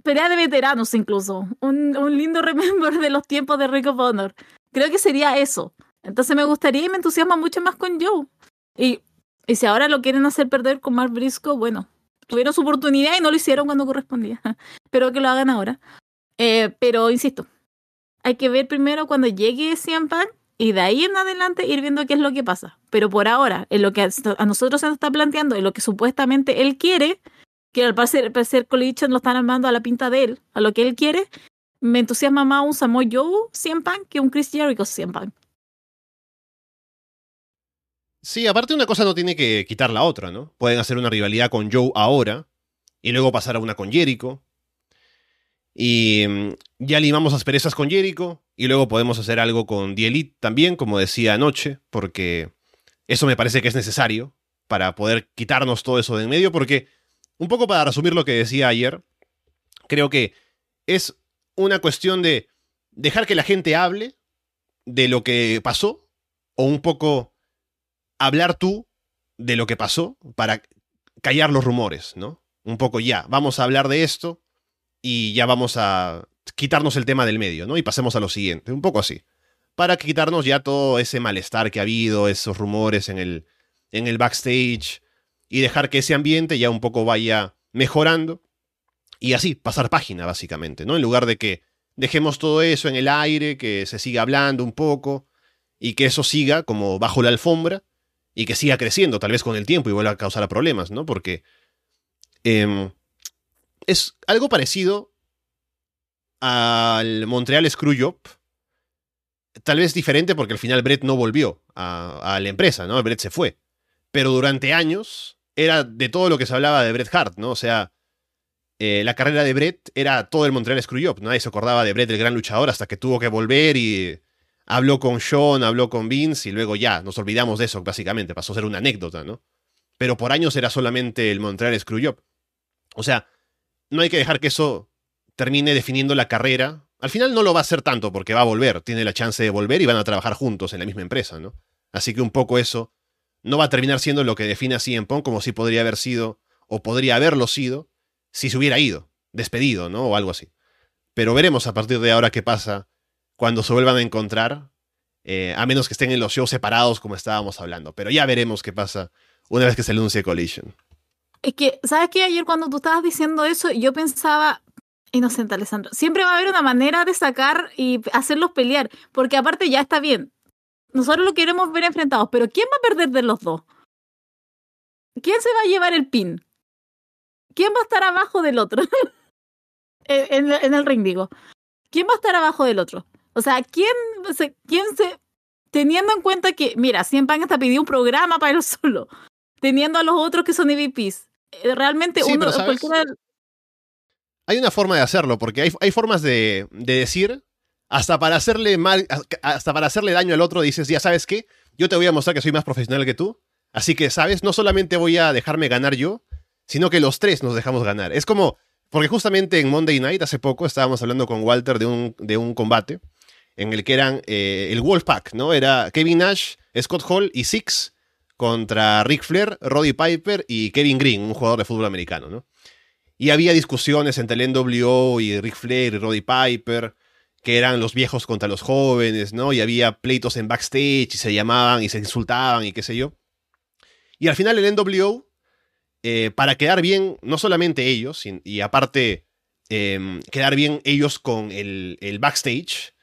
pelea de veteranos incluso. Un, un lindo remember de los tiempos de Rick of Honor. Creo que sería eso. Entonces me gustaría y me entusiasma mucho más con Joe. Y, y si ahora lo quieren hacer perder con Mark Briscoe, bueno, tuvieron su oportunidad y no lo hicieron cuando correspondía. Espero que lo hagan ahora. Eh, pero insisto, hay que ver primero cuando llegue CM Punk y de ahí en adelante ir viendo qué es lo que pasa. Pero por ahora, en lo que a nosotros se nos está planteando, en lo que supuestamente él quiere, que al parecer, parecer lo están armando a la pinta de él, a lo que él quiere, me entusiasma más un Samoa Joe 100 pan que un Chris Jericho 100 pan. Sí, aparte una cosa no tiene que quitar la otra, ¿no? Pueden hacer una rivalidad con Joe ahora y luego pasar a una con Jericho. Y mm, ya limamos asperezas con Jericho y luego podemos hacer algo con The Elite también, como decía anoche, porque eso me parece que es necesario para poder quitarnos todo eso de en medio, porque un poco para resumir lo que decía ayer, creo que es una cuestión de dejar que la gente hable de lo que pasó o un poco hablar tú de lo que pasó para callar los rumores, ¿no? Un poco ya, vamos a hablar de esto y ya vamos a quitarnos el tema del medio, ¿no? Y pasemos a lo siguiente, un poco así. Para quitarnos ya todo ese malestar que ha habido, esos rumores en el, en el backstage y dejar que ese ambiente ya un poco vaya mejorando y así, pasar página, básicamente, ¿no? En lugar de que dejemos todo eso en el aire, que se siga hablando un poco y que eso siga como bajo la alfombra y que siga creciendo, tal vez con el tiempo y vuelva a causar problemas, ¿no? Porque em, es algo parecido al Montreal Screwjob. Tal vez diferente porque al final Brett no volvió a, a la empresa, ¿no? Brett se fue. Pero durante años era de todo lo que se hablaba de Bret Hart, ¿no? O sea, eh, la carrera de Brett era todo el Montreal Screwjob. Nadie se acordaba de Brett, el gran luchador, hasta que tuvo que volver y habló con Sean, habló con Vince y luego ya, nos olvidamos de eso, básicamente. Pasó a ser una anécdota, ¿no? Pero por años era solamente el Montreal Screwjob. O sea, no hay que dejar que eso termine definiendo la carrera. Al final no lo va a hacer tanto porque va a volver, tiene la chance de volver y van a trabajar juntos en la misma empresa, ¿no? Así que un poco eso no va a terminar siendo lo que define a CM Punk como si podría haber sido o podría haberlo sido si se hubiera ido, despedido, ¿no? O algo así. Pero veremos a partir de ahora qué pasa cuando se vuelvan a encontrar, eh, a menos que estén en los shows separados como estábamos hablando. Pero ya veremos qué pasa una vez que se anuncie Collision. Es que, ¿sabes qué? Ayer cuando tú estabas diciendo eso, yo pensaba, inocente Alessandro, siempre va a haber una manera de sacar y hacerlos pelear, porque aparte ya está bien. Nosotros lo queremos ver enfrentados, pero ¿quién va a perder de los dos? ¿Quién se va a llevar el pin? ¿quién va a estar abajo del otro? en, el ring, digo. ¿Quién va a estar abajo del otro? O sea, ¿quién se, quién se teniendo en cuenta que, mira, Siempre hasta pidió un programa para él solo, teniendo a los otros que son EVPs. Eh, realmente uno, Hay una forma de hacerlo, porque hay, hay formas de, de, decir, hasta para hacerle mal, hasta para hacerle daño al otro, dices, ya sabes qué, yo te voy a mostrar que soy más profesional que tú, así que, ¿sabes? No solamente voy a dejarme ganar yo, sino que los tres nos dejamos ganar. Es como, porque justamente en Monday Night hace poco estábamos hablando con Walter de un, de un combate en el que eran eh, el Wolfpack, ¿no? Era Kevin Nash, Scott Hall y Six contra Rick Flair, Roddy Piper y Kevin Green, un jugador de fútbol americano, ¿no? Y había discusiones entre el NWO y Rick Flair y Roddy Piper, que eran los viejos contra los jóvenes, ¿no? Y había pleitos en backstage y se llamaban y se insultaban y qué sé yo. Y al final el NWO eh, para quedar bien, no solamente ellos, y, aparte em, quedar bien ellos con el, backstage,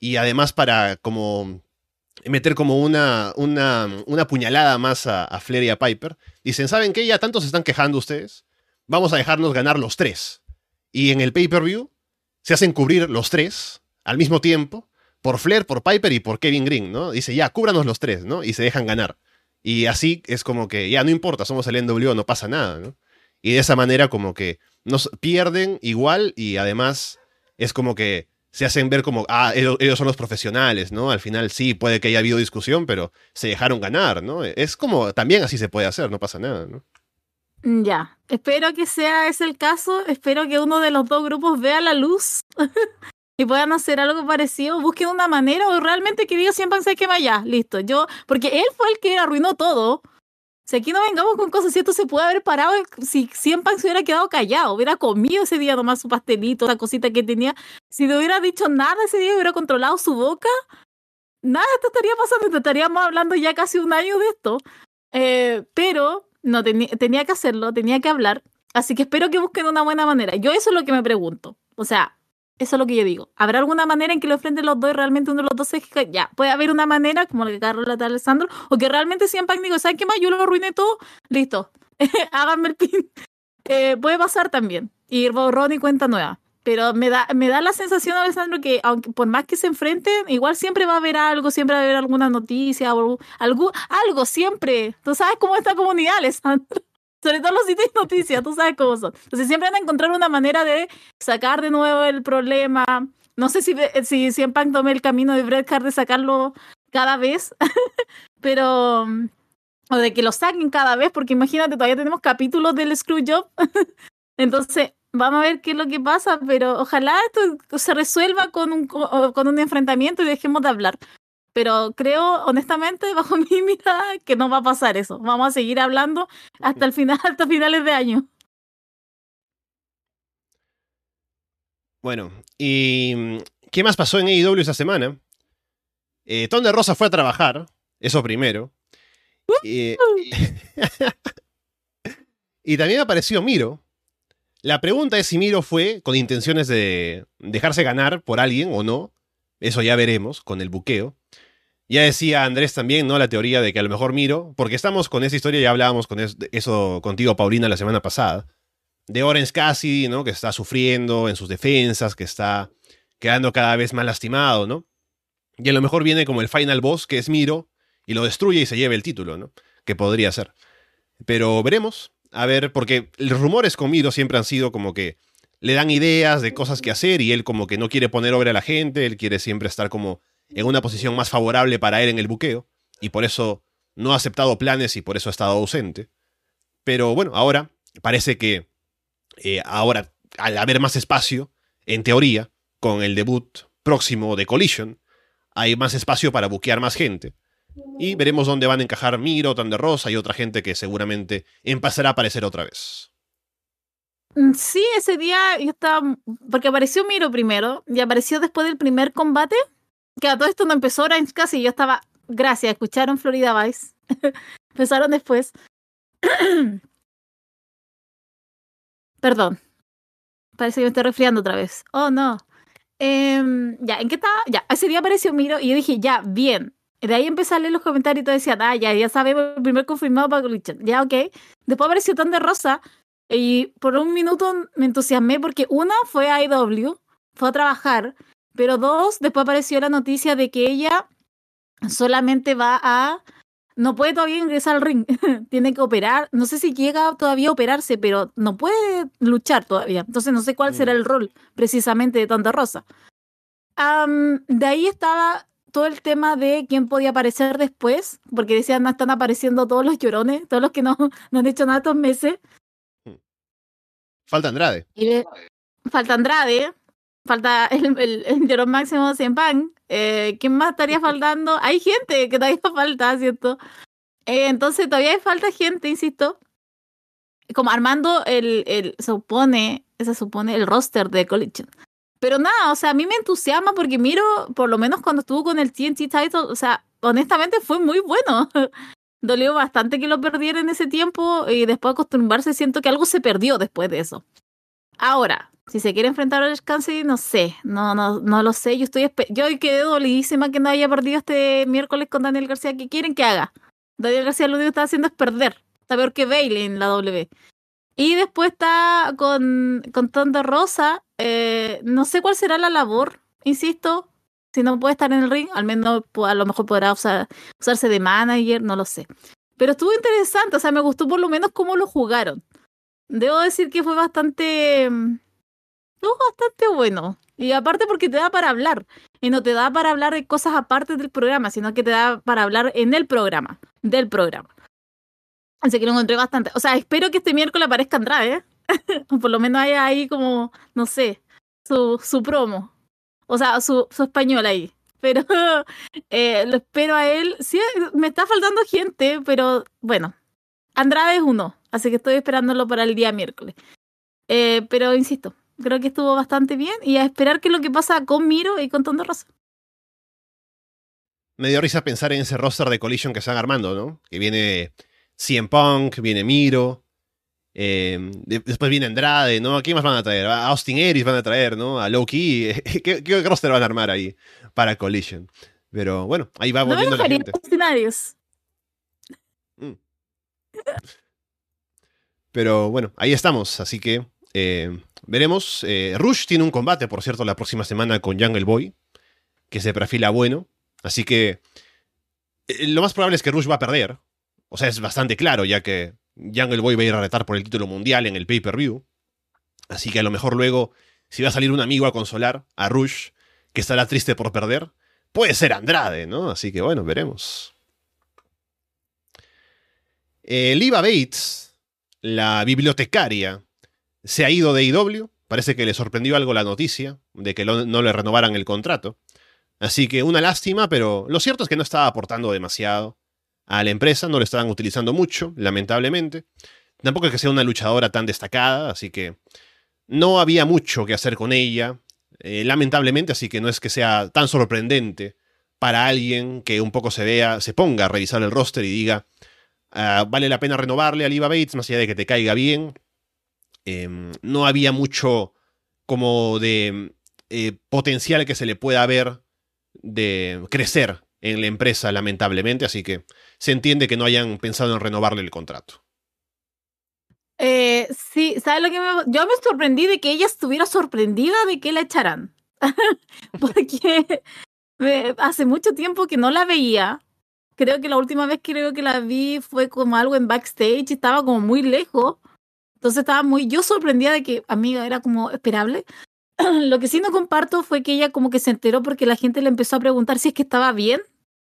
y además para como meter como una, una, una puñalada más a, a, Flair y a Piper, dicen, ¿saben qué? Ya tanto se están quejando ustedes, vamos a dejarnos ganar los tres. Y en el pay-per-view se hacen cubrir los tres al mismo tiempo, por Flair, por Piper y por Kevin Green, ¿no? Dice, ya, cúbranos los tres, ¿no? Y se dejan ganar. Y así es como que ya no importa, somos el NWO, no pasa nada, ¿no? Y de esa manera como que nos pierden igual y además es como que se hacen ver como, ah, ellos, son los profesionales, ¿no? Al final sí, puede que haya habido discusión, pero se dejaron ganar, ¿no? Es como, también así se puede hacer, no pasa nada, ¿no? Ya, espero que sea ese el caso, espero que uno de los dos grupos vea la luz y puedan hacer algo parecido, busquen una manera o realmente que siempre se que vaya, listo. Yo, porque él fue el que arruinó todo. Si aquí no vengamos con cosas, si esto se puede haber parado, si siempre se hubiera quedado callado, hubiera comido ese día nomás su pastelito, la cosita que tenía, si no hubiera dicho nada ese día, hubiera controlado su boca, nada esto estaría pasando, estaríamos hablando ya casi un año de esto. Eh, pero no tenía que hacerlo, tenía que hablar, así que espero que busquen una buena manera. Yo eso es lo que me pregunto. O sea, Eso es lo que yo digo. ¿Habrá alguna manera en que lo enfrenten los dos realmente uno de los dos se Ya, puede haber una manera, como la que Carlos de Alessandro, o que realmente Punk digo, ¿sabes qué más? Yo lo arruiné todo, listo. Háganme el pin. Eh, puede pasar también. Y borrón y cuenta nueva. Pero me da, me da la sensación, Alessandro, que aunque por más que se enfrenten, igual siempre va a haber algo, siempre va a haber alguna noticia, o algo, algo siempre. Tú sabes cómo es esta comunidad, Alessandro. Sobre todo los sitios de noticias, tú sabes cómo son. Entonces siempre van a encontrar una manera de sacar de nuevo el problema. No sé si, si, si en tomé el camino de Bret Hart de sacarlo cada vez, pero... O de que lo saquen cada vez, porque imagínate, todavía tenemos capítulos del Screwjob. Entonces, Vamos a ver qué es lo que pasa, pero ojalá esto se resuelva con un, con un enfrentamiento y dejemos de hablar. Pero creo, honestamente, bajo mi mirada, que no va a pasar eso. Vamos a seguir hablando hasta el final, hasta finales de año. Bueno, ¿y qué más pasó en AEW esta semana? Eh, Ton de Rosa fue a trabajar, eso primero. y también apareció Miro, la pregunta es si Miro fue con intenciones de dejarse ganar por alguien o no. Eso ya veremos con el buqueo. Ya decía Andrés también, ¿no? La teoría de que a lo mejor Miro, porque estamos con esa historia, ya hablábamos con eso contigo, Paulina, la semana pasada, de Orange Cassidy, ¿no? Que está sufriendo en sus defensas, que está quedando cada vez más lastimado, ¿no? Y a lo mejor viene como el final boss, que es Miro, y lo destruye y se lleve el título, ¿no? Que podría ser. Pero veremos a ver, porque los rumores con Miro siempre han sido como que le dan ideas de cosas que hacer y él como que no quiere poner obra a la gente, él quiere siempre estar como en una posición más favorable para él en el buqueo y por eso no ha aceptado planes y por eso ha estado ausente. Pero bueno, ahora parece que eh, ahora al haber más espacio, en teoría, con el debut próximo de Collision, hay más espacio para buquear más gente. Y veremos dónde van a encajar Miro, Tan de Rosa y otra gente que seguramente empezará a aparecer otra vez. Mm, sí, ese día yo estaba. Porque apareció Miro primero y apareció después del primer combate. Que a todo esto no empezó Orange casi. Yo estaba. Gracias, escucharon Florida Vice. Empezaron después. Perdón. Parece que me estoy resfriando otra vez. Oh, no. Em, ya, ¿en qué estaba? Ya, ese día apareció Miro y yo dije, ya, bien. De ahí empecé a leer los comentarios y todo decían, ah, ya, ya sabemos, el primer confirmado para Richard. Ya, ok. Después apareció Tan de Rosa y por un minuto me entusiasmé porque una fue a IW, fue a trabajar, pero dos, después apareció la noticia de que ella solamente va a... No puede todavía ingresar al ring, tiene que operar. No sé si llega todavía a operarse, pero no puede luchar todavía. Entonces no sé cuál será mm. el rol precisamente de Tanta Rosa. de ahí estaba todo el tema de quién podía aparecer después, porque decían, no están apareciendo todos los llorones, todos los que no, no han hecho nada estos meses. Hmm. Falta Andrade. falta Andrade, falta el, el, llorón máximo de Pan. Eh, ¿Quién más estaría faltando? Hay gente que todavía falta, ¿cierto? Eh, entonces todavía hay falta gente, insisto. Como armando el, el supone, se supone el roster de Collection. Pero nada, o sea, a mí me entusiasma porque miro, por lo menos cuando estuvo con el TNT title, o sea, honestamente fue muy bueno. Dolió bastante que lo perdiera en ese tiempo y después de acostumbrarse siento que algo se perdió después de eso. Ahora, si se quiere enfrentar al Cassidy, no sé, no, no, no lo sé. Yo estoy yo quedé dolidísima que no haya perdido este miércoles con Daniel García. ¿Qué quieren que haga? Daniel García lo único que está haciendo es perder. Está peor que Bailey en la W. Y después está con, con Tonda Rosa. Eh, no sé cuál será la labor, insisto. Si no puede estar en el ring, al menos a lo mejor podrá usarse de manager, no lo sé. Pero estuvo interesante, o sea, me gustó por lo menos cómo lo jugaron. Debo decir que fue bastante. Bastante bueno. Y aparte porque te da para hablar. Y no te da para hablar de cosas aparte del programa, sino que te da para hablar en el programa. Del programa. Así que lo encontré bastante. O sea, espero que este miércoles aparezca Andrade, ¿eh? por lo menos haya ahí como, no sé, su, su promo. O sea, su, su español ahí. Pero eh, lo espero a él. Sí, me está faltando gente, pero bueno. Andrade es uno, así que estoy esperándolo para el día miércoles. Eh, pero insisto, creo que estuvo bastante bien y a esperar qué es lo que pasa con Miro y con Tondo Rosa. Me dio risa pensar en ese roster de Collision que están armando, ¿no? Que viene CM Punk, viene Miro, Eh, después viene Andrade, ¿no? ¿A quién más van a traer? A Austin Aries van a traer, ¿no? A Loki. ¿Qué, ¿Qué, roster van a armar ahí para Collision? Pero bueno, ahí va volviendo la gente. Austin Aries. Mm. Pero bueno, ahí estamos, así que eh, veremos. Eh, Rush tiene un combate, por cierto, la próxima semana con Jungle Boy, que se perfila bueno. Así que eh, lo más probable es que Rush va a perder. O sea, es bastante claro, ya que Jungle Boy va a ir a retar por el título mundial en el pay-per-view. Así que a lo mejor luego, si va a salir un amigo a consolar a Rush, que estará triste por perder, puede ser Andrade, ¿no? Así que bueno, veremos. Eh, Liva Bates, la bibliotecaria, se ha ido de IW. Parece que le sorprendió algo la noticia de que no le renovaran el contrato. Así que una lástima, pero lo cierto es que no estaba aportando demasiado a la empresa, no lo estaban utilizando mucho, lamentablemente. Tampoco es que sea una luchadora tan destacada, así que no había mucho que hacer con ella, eh, lamentablemente, así que no es que sea tan sorprendente para alguien que un poco se vea, se ponga a revisar el roster y diga, ah, vale la pena renovarle a Liva Bates, más allá de que te caiga bien. Em, no había mucho como de eh, potencial que se le pueda ver de crecer en la empresa, lamentablemente, así que se entiende que no hayan pensado en renovarle el contrato. Eh, sí, ¿sabes lo que me... Yo me sorprendí de que ella estuviera sorprendida de que la echaran. Porque hace mucho tiempo que no la veía. Creo que la última vez creo que la vi fue como algo en backstage, estaba como muy lejos. Entonces estaba muy yo sorprendida de que, amiga, era como esperable. Lo que sí no comparto fue que ella como que se enteró porque la gente le empezó a preguntar si es que estaba bien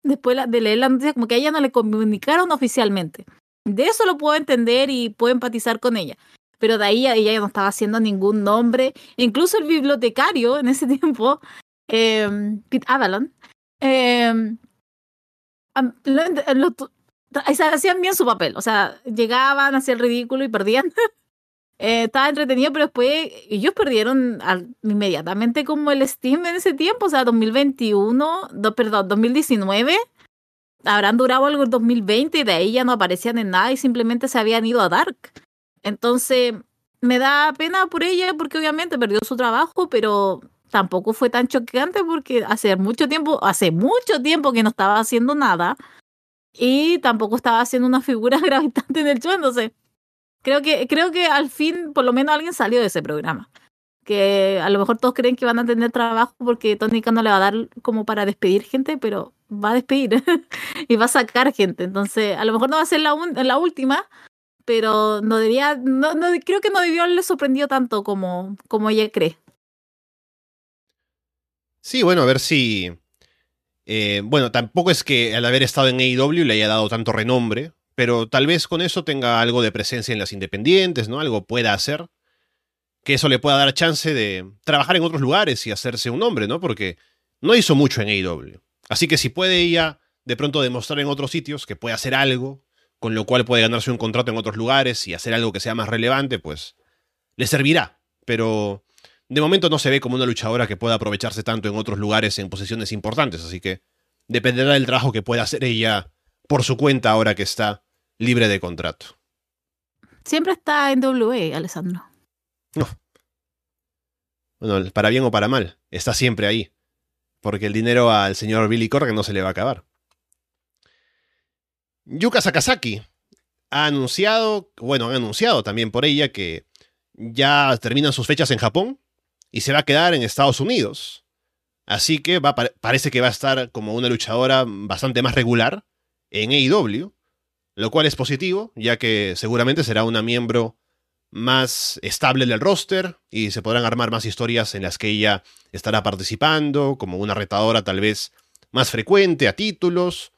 después de leer la noticia, como que a ella no le comunicaron oficialmente. De eso lo puedo entender y puedo empatizar con ella. Pero de ahí ella no estaba haciendo ningún nombre. Incluso el bibliotecario en ese tiempo, eh, Pete Avalon, eh, hacían bien su papel. O sea, llegaban, hacían el ridículo y perdían. Eh, estaba entretenido, pero después ellos perdieron inmediatamente como el Steam en ese tiempo, o sea, 2021, perdón, 2019. Habrán durado algo el 2020 y de ahí ya no aparecían en nada y simplemente se habían ido a Dark. Entonces, me da pena por ella porque obviamente perdió su trabajo, pero tampoco fue tan choqueante porque hace mucho tiempo, hace mucho tiempo que no estaba haciendo nada y tampoco estaba haciendo una figura gravitante en el show, entonces Creo que, creo que al fin, por lo menos, alguien salió de ese programa. Que a lo mejor todos creen que van a tener trabajo porque Tónica no le va a dar como para despedir gente, pero va a despedir y va a sacar gente. Entonces, a lo mejor no va a ser la, la última, pero no debería, no, no, creo que no debió haberle sorprendido tanto como, como ella cree. Sí, bueno, a ver si. Eh, bueno, tampoco es que al haber estado en AEW le haya dado tanto renombre, pero tal vez con eso tenga algo de presencia en las independientes, ¿no? Algo pueda hacer. Que eso le pueda dar chance de trabajar en otros lugares y hacerse un nombre, ¿no? Porque no hizo mucho en AEW. Así que si puede ella de pronto demostrar en otros sitios que puede hacer algo, con lo cual puede ganarse un contrato en otros lugares y hacer algo que sea más relevante, pues le servirá. Pero de momento no se ve como una luchadora que pueda aprovecharse tanto en otros lugares en posiciones importantes, así que dependerá del trabajo que pueda hacer ella por su cuenta ahora que está libre de contrato. Siempre está en WE, Alessandro. No. Bueno, para bien o para mal, está siempre ahí. Porque el dinero al señor Billy Corgan no se le va a acabar. Yuka Sakazaki ha anunciado, bueno, han anunciado también por ella que ya terminan sus fechas en Japón y se va a quedar en Estados Unidos. Así que va, parece que va a estar como una luchadora bastante más regular en AEW lo cual es positivo, ya que seguramente será una miembro más estable del roster y se podrán armar más historias en las que ella estará participando, como una retadora tal vez más frecuente a títulos,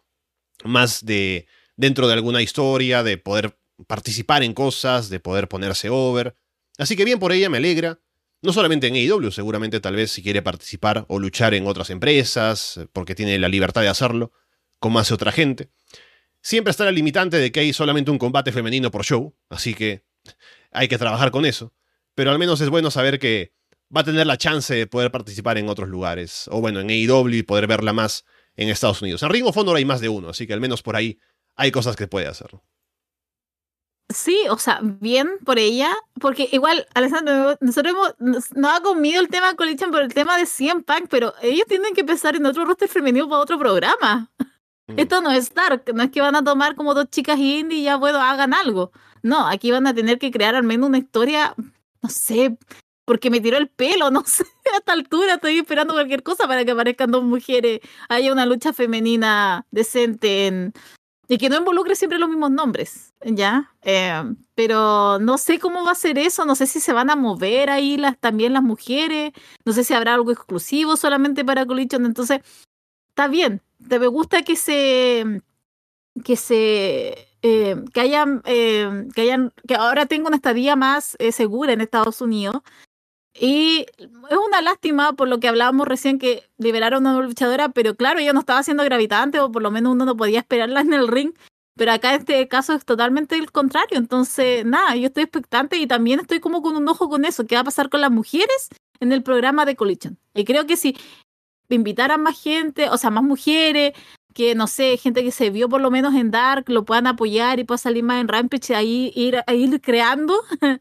más de dentro de alguna historia, de poder participar en cosas, de poder ponerse over. Así que bien por ella, me alegra. No solamente en AEW, seguramente tal vez si quiere participar o luchar en otras empresas, porque tiene la libertad de hacerlo, como hace otra gente. Siempre está la limitante de que hay solamente un combate femenino por show, así que hay que trabajar con eso. Pero al menos es bueno saber que va a tener la chance de poder participar en otros lugares, o bueno, en AEW y poder verla más en Estados Unidos. En Ring of Honor hay más de uno, así que al menos por ahí hay cosas que puede hacer. Sí, o sea, bien por ella, porque igual, Alessandro, nosotros hemos, nos, ha comido el tema Collision por el tema de 100 Punk, pero ellos tienen que pensar en otro roster femenino para otro programa. Mm. Esto no es Stark, no es que van a tomar como dos chicas indie y ya, bueno, hagan algo. No, aquí van a tener que crear al menos una historia, no sé, porque me tiró el pelo, no sé, a esta altura estoy esperando cualquier cosa para que aparezcan dos mujeres, haya una lucha femenina decente en, y que no involucre siempre los mismos nombres, ¿ya? Eh, pero no sé cómo va a ser eso, no sé si se van a mover ahí las, también las mujeres, no sé si habrá algo exclusivo solamente para Collision, entonces está bien, me gusta que se que se eh, que hayan eh, que hayan que ahora tengo una estadía más segura en Estados Unidos y es una lástima por lo que hablábamos recién que liberaron a una luchadora, pero claro, ella no estaba siendo gravitante o por lo menos uno no podía esperarla en el ring. Pero acá este caso es totalmente el contrario. Entonces, nada, yo estoy expectante y también estoy como con un ojo con eso. ¿Qué va a pasar con las mujeres en el programa de Collision? Y creo que si invitaran más gente, o sea, más mujeres, que no sé, gente que se vio por lo menos en Dark, lo puedan apoyar y pueda salir más en Rampage, ahí ir, ir creando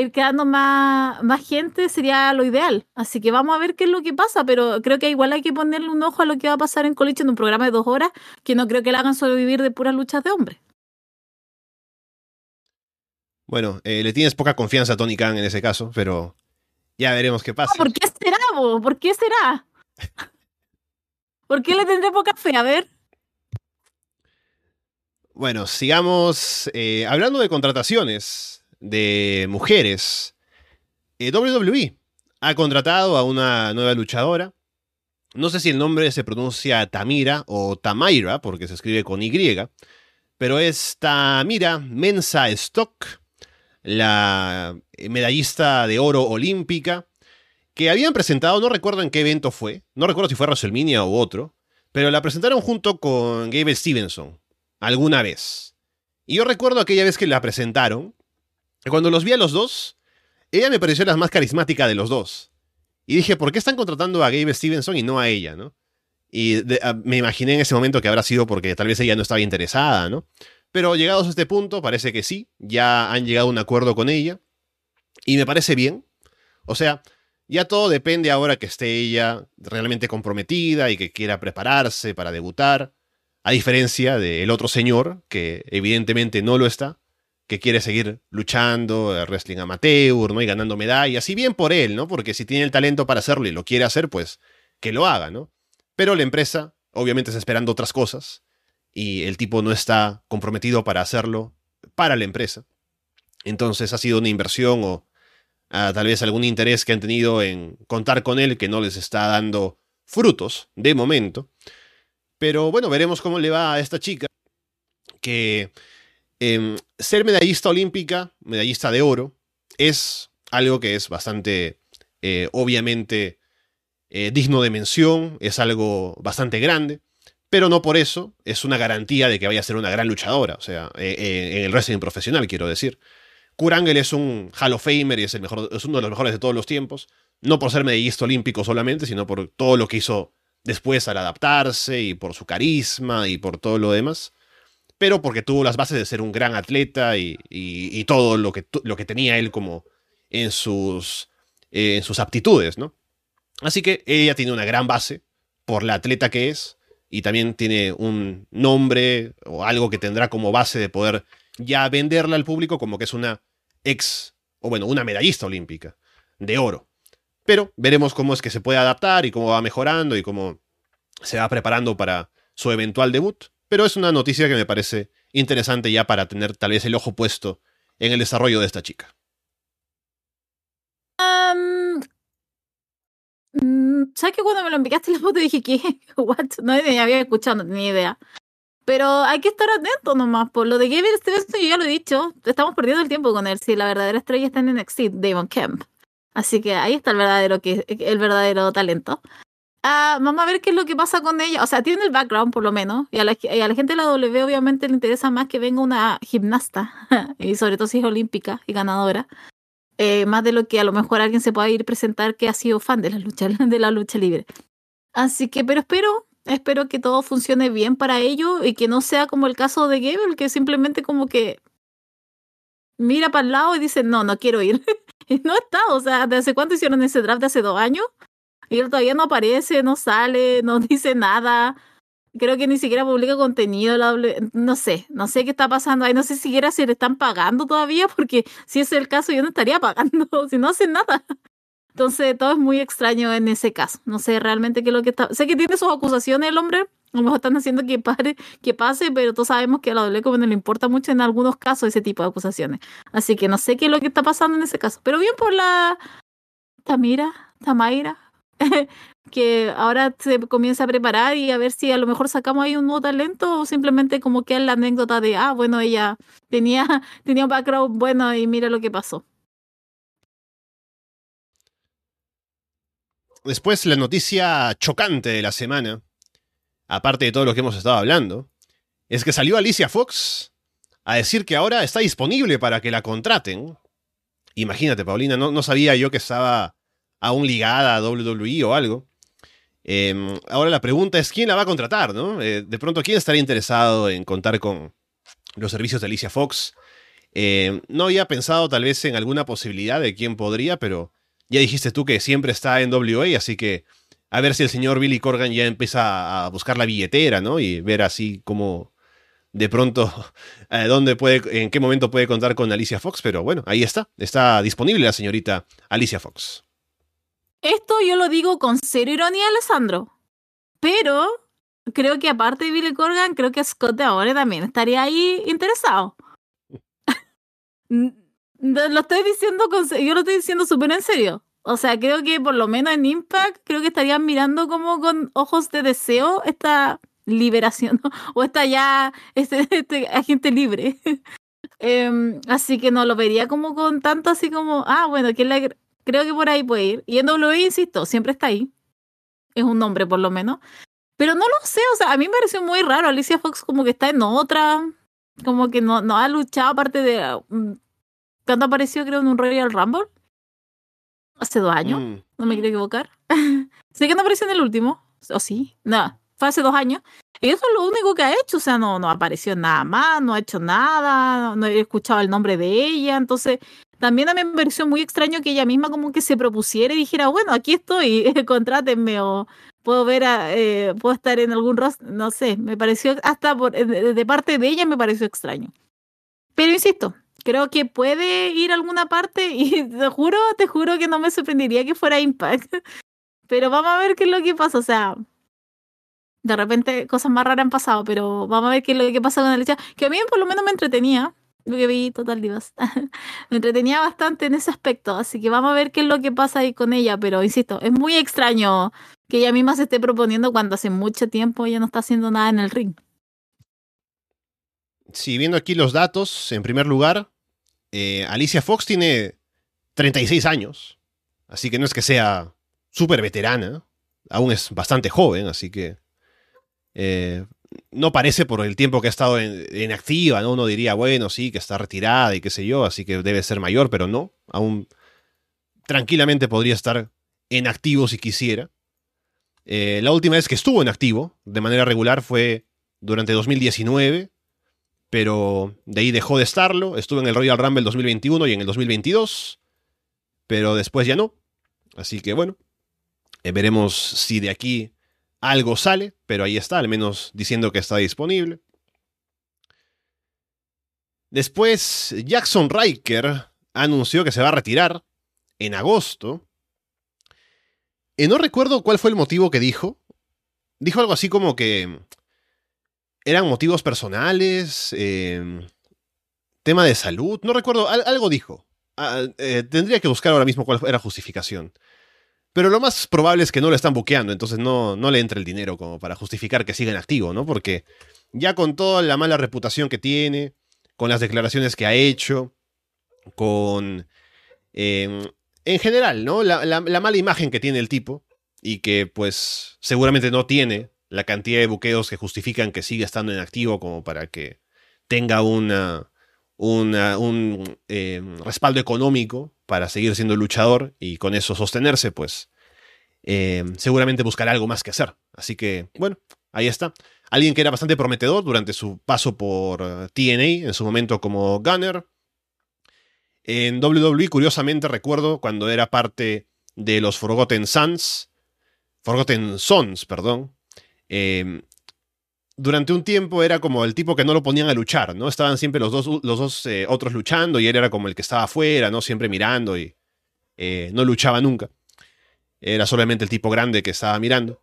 ir quedando más, más gente sería lo ideal. Así que vamos a ver qué es lo que pasa, pero creo que igual hay que ponerle un ojo a lo que va a pasar en Collision en un programa de dos horas, que no creo que le hagan sobrevivir de puras luchas de hombres. Bueno, eh, le tienes poca confianza a Tony Khan en ese caso, pero ya veremos qué pasa. ¿Por qué será, vos? ¿Por qué será? ¿Por qué le tendré poca fe? A ver. Bueno, sigamos eh, hablando de contrataciones de mujeres, eh, WWE ha contratado a una nueva luchadora. No sé si el nombre se pronuncia Tamira o Tamaira, porque se escribe con Y, pero es Tamira Mensa Stock, la medallista de oro olímpica, que habían presentado, no recuerdo en qué evento fue, no recuerdo si fue WrestleMania u otro, pero la presentaron junto con Gabe Stevenson, alguna vez. Y yo recuerdo aquella vez que la presentaron, cuando los vi a los dos, ella me pareció la más carismática de los dos. Y dije, ¿por qué están contratando a Gabe Stevenson y no a ella, no? Y me imaginé en ese momento que habrá sido porque tal vez ella no estaba interesada, ¿no? Pero llegados a este punto, parece que sí, ya han llegado a un acuerdo con ella. Y me parece bien. O sea, ya todo depende ahora que esté ella realmente comprometida y que quiera prepararse para debutar. A diferencia del otro señor, que evidentemente no lo está que quiere seguir luchando, eh, wrestling amateur, ¿no? Y ganando medallas, y bien por él, ¿no? Porque si tiene el talento para hacerlo y lo quiere hacer, pues que lo haga, ¿no? Pero la empresa, obviamente, está esperando otras cosas, y el tipo no está comprometido para hacerlo para la empresa. Entonces ha sido una inversión o tal vez algún interés que han tenido en contar con él que no les está dando frutos de momento. Pero bueno, veremos cómo le va a esta chica que Em, ser medallista olímpica, medallista de oro, es algo que es bastante, eh, obviamente, eh, digno de mención, es algo bastante grande, pero no por eso es una garantía de que vaya a ser una gran luchadora, o sea, eh, en el wrestling profesional, quiero decir. Kurangel es un Hall of Famer y es, uno de los mejores de todos los tiempos, no por ser medallista olímpico solamente, sino por todo lo que hizo después al adaptarse y por su carisma y por todo lo demás pero porque tuvo las bases de ser un gran atleta y, todo lo que, tenía él como en sus, en sus aptitudes, ¿no? Así que ella tiene una gran base por la atleta que es y también tiene un nombre o algo que tendrá como base de poder ya venderla al público como que es una ex, o bueno, una medallista olímpica de oro. Pero veremos cómo es que se puede adaptar y cómo va mejorando y cómo se va preparando para su eventual debut. Pero es una noticia que me parece interesante ya para tener tal vez el ojo puesto en el desarrollo de esta chica. Mm, ¿Sabes que cuando me lo enviaste la foto dije que what? No había escuchado, no tenía idea. Pero hay que estar atento nomás. Por lo de Gabriel Stevenson, yo ya lo he dicho. Estamos perdiendo el tiempo con él. Si la verdadera estrella está en NXT, Damon Kemp. Así que ahí está el verdadero, que, el verdadero talento. Ah, vamos a ver qué es lo que pasa con ella. O sea, tiene el background por lo menos. Y a la, gente de la W obviamente le interesa más que venga una gimnasta. y sobre todo si es olímpica y ganadora. Eh, más de lo que a lo mejor alguien se pueda ir presentar que ha sido fan de la lucha, de la lucha libre. Así que, pero espero, espero que todo funcione bien para ello y que no sea como el caso de Gable, que simplemente como que mira para el lado y dice, no, no quiero ir. no está, o sea, ¿de hace cuánto hicieron ese draft? ¿De hace dos años? Y él todavía no aparece, no sale, no dice nada. Creo que ni siquiera publica contenido. No sé, no sé qué está pasando ahí. No sé siquiera si le están pagando todavía, porque si es el caso, yo no estaría pagando, si no hacen nada. Entonces, todo es muy extraño en ese caso. No sé realmente qué es lo que está. Sé que tiene sus acusaciones el hombre. A lo mejor están haciendo que, pare, que pase, pero todos sabemos que a la doble no le importa mucho en algunos casos ese tipo de acusaciones. Así que no sé qué es lo que está pasando en ese caso. Pero bien por la Tamira, Tamaira, que ahora se comienza a preparar y a ver si a lo mejor sacamos ahí un nuevo talento o simplemente como que es la anécdota de, ah, bueno, ella tenía, tenía un background bueno y mira lo que pasó. Después la noticia chocante de la semana, aparte de todo lo que hemos estado hablando, es que salió Alicia Fox a decir que ahora está disponible para que la contraten. Imagínate, Paulina, no, sabía yo que estaba aún ligada a WWE o algo. Em, ahora la pregunta es quién la va a contratar, ¿no? Eh, de pronto, ¿quién estaría interesado en contar con los servicios de Alicia Fox? Em, no había pensado tal vez en alguna posibilidad de quién podría, pero ya dijiste tú que siempre está en WA, así que a ver si el señor Billy Corgan ya empieza a buscar la billetera, ¿no? Y ver así cómo de pronto eh, dónde puede, en qué momento puede contar con Alicia Fox, pero bueno, ahí está, está disponible la señorita Alicia Fox. Esto yo lo digo con cero ironía, Alessandro. Pero creo que aparte de Billy Corgan, creo que Scott de ahora también estaría ahí interesado. lo estoy diciendo con, yo lo estoy diciendo súper en serio. O sea, creo que por lo menos en Impact, creo que estarían mirando como con ojos de deseo esta liberación, o esta ya, este, este agente libre. Em, así que no lo vería como con tanto así como, ah, bueno, que la, Creo que por ahí puede ir. Y en WWE, insisto, siempre está ahí. Es un nombre, por lo menos. Pero no lo sé, o sea, a mí me pareció muy raro. Alicia Fox como que está en otra. Como que no, no ha luchado aparte de... Cuando apareció, creo, en un Royal Rumble. Hace dos años. Mm. No me quiero equivocar. sé que no apareció en el último. ¿O sí? No, fue hace dos años. Y eso es lo único que ha hecho. O sea, no, no apareció nada más, no ha hecho nada, no he escuchado el nombre de ella. Entonces, también a mí me pareció muy extraño que ella misma como que se propusiera y dijera, bueno, aquí estoy, contrátenme o puedo ver, a, eh, puedo estar en algún rostro, no sé, me pareció, hasta por, de, parte de ella me pareció extraño. Pero insisto, creo que puede ir a alguna parte y te juro, te juro que no me sorprendería que fuera Impact. Pero vamos a ver qué es lo que pasa, o sea, de repente cosas más raras han pasado, pero vamos a ver qué es lo que pasa con Alicia, que a mí por lo menos me entretenía, lo que vi Total Divas. Me entretenía bastante en ese aspecto, así que vamos a ver qué es lo que pasa ahí con ella, pero insisto, es muy extraño que ella misma se esté proponiendo cuando hace mucho tiempo ella no está haciendo nada en el ring. Sí, viendo aquí los datos, en primer lugar, eh, Alicia Fox tiene 36 años, así que no es que sea súper veterana, aún es bastante joven, así que eh, no parece por el tiempo que ha estado en, activa, ¿no? Uno diría, bueno, sí, que está retirada y qué sé yo, así que debe ser mayor, pero no, aún tranquilamente podría estar en activo si quisiera. Eh, la última vez que estuvo en activo de manera regular fue durante 2019, pero de ahí dejó de estarlo, estuvo en el Royal Rumble 2021 y en el 2022, pero después ya no. Así que bueno, eh, veremos si de aquí algo sale, pero ahí está, al menos diciendo que está disponible. Después, Jackson Riker anunció que se va a retirar en agosto. Y no recuerdo cuál fue el motivo que dijo. Dijo algo así como que eran motivos personales, em, tema de salud, no recuerdo, algo dijo. Ah, eh, tendría que buscar ahora mismo cuál era justificación. Pero lo más probable es que no lo están buqueando, entonces no, no le entre el dinero como para justificar que siga en activo, ¿no? Porque ya con toda la mala reputación que tiene, con las declaraciones que ha hecho, con... Em, en general, ¿no? La, mala imagen que tiene el tipo y que pues seguramente no tiene la cantidad de buqueos que justifican que siga estando en activo como para que tenga un em, respaldo económico para seguir siendo luchador y con eso sostenerse, pues eh, seguramente buscará algo más que hacer. Así que, bueno, ahí está. Alguien que era bastante prometedor durante su paso por eh, TNA, en su momento como Gunner. En WWE, curiosamente, recuerdo cuando era parte de los Forgotten Sons, Forgotten Sons, perdón, eh, durante un tiempo era como el tipo que no lo ponían a luchar, ¿no? Estaban siempre los dos, los dos eh, otros luchando y él era como el que estaba afuera, ¿no? Siempre mirando y eh, no luchaba nunca. Era solamente el tipo grande que estaba mirando.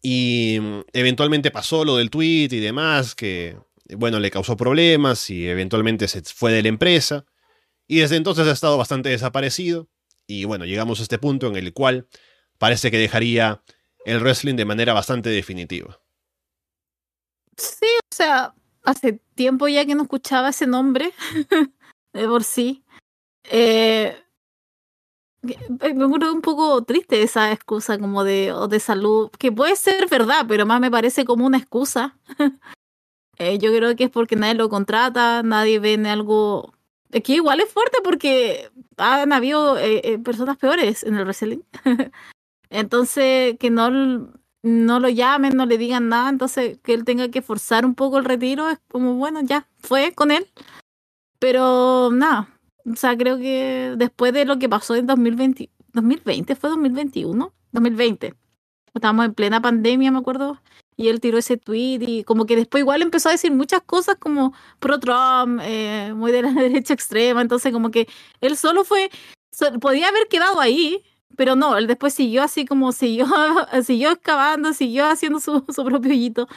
Y mm, eventualmente pasó lo del tweet y demás, que, bueno, le causó problemas y eventualmente se fue de la empresa. Y desde entonces ha estado bastante desaparecido. Y bueno, llegamos a este punto en el cual parece que dejaría el wrestling de manera bastante definitiva. Sí, o sea, hace tiempo ya que no escuchaba ese nombre de por sí. Eh, me acuerdo un poco triste esa excusa como de, de salud, que puede ser verdad, pero más me parece como una excusa. eh, yo creo que es porque nadie lo contrata, nadie ve en algo... Que igual es fuerte porque han habido eh, eh personas peores en el wrestling. Entonces, que no no lo llamen, no le digan nada, entonces que él tenga que forzar un poco el retiro, es como, bueno, ya, fue con él. Pero nada, o sea, creo que después de lo que pasó en 2020, 2020 fue 2021, 2020. Estábamos en plena pandemia, me acuerdo, y él tiró ese tweet y como que después igual empezó a decir muchas cosas como pro Trump, eh, muy de la derecha extrema, entonces como que él solo fue, podía haber quedado ahí, pero no, él después siguió así como siguió, siguió excavando, siguió haciendo su, su propio hoyito.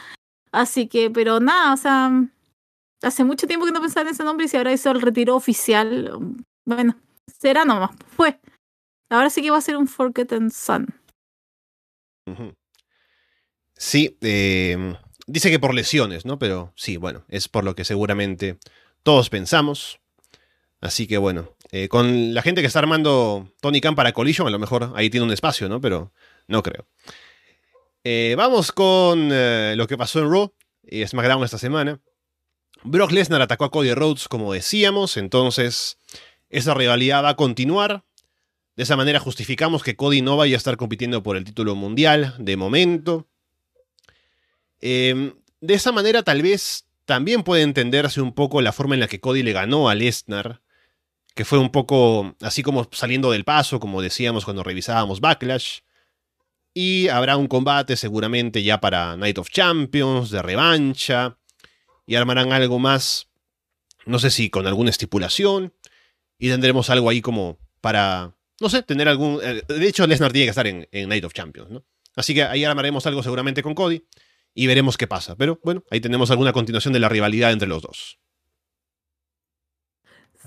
Así que, pero nada, o sea, hace mucho tiempo que no pensaba en ese nombre y si ahora hizo el retiro oficial, bueno, será nomás, fue. Ahora sí que va a ser un Forgotten Sun. Sí, eh, dice que por lesiones, ¿no? Pero sí, bueno, es por lo que seguramente todos pensamos. Así que bueno, eh, con la gente que está armando Tony Khan para Collision, a lo mejor ahí tiene un espacio, ¿no? Pero no creo. Eh, vamos con eh, lo que pasó en Raw y SmackDown esta semana. Brock Lesnar atacó a Cody Rhodes, como decíamos, entonces esa rivalidad va a continuar. De esa manera justificamos que Cody no vaya a estar compitiendo por el título mundial de momento. de esa manera tal vez también puede entenderse un poco la forma en la que Cody le ganó a Lesnar que fue un poco así como saliendo del paso, como decíamos cuando revisábamos Backlash. Y habrá un combate seguramente ya para Night of Champions, de revancha. Y armarán algo más, no sé si con alguna estipulación. Y tendremos algo ahí como para, no sé, tener algún... Eh, de hecho, Lesnar tiene que estar en, Night of Champions, ¿no? Así que ahí armaremos algo seguramente con Cody y veremos qué pasa. Pero bueno, ahí tenemos alguna continuación de la rivalidad entre los dos.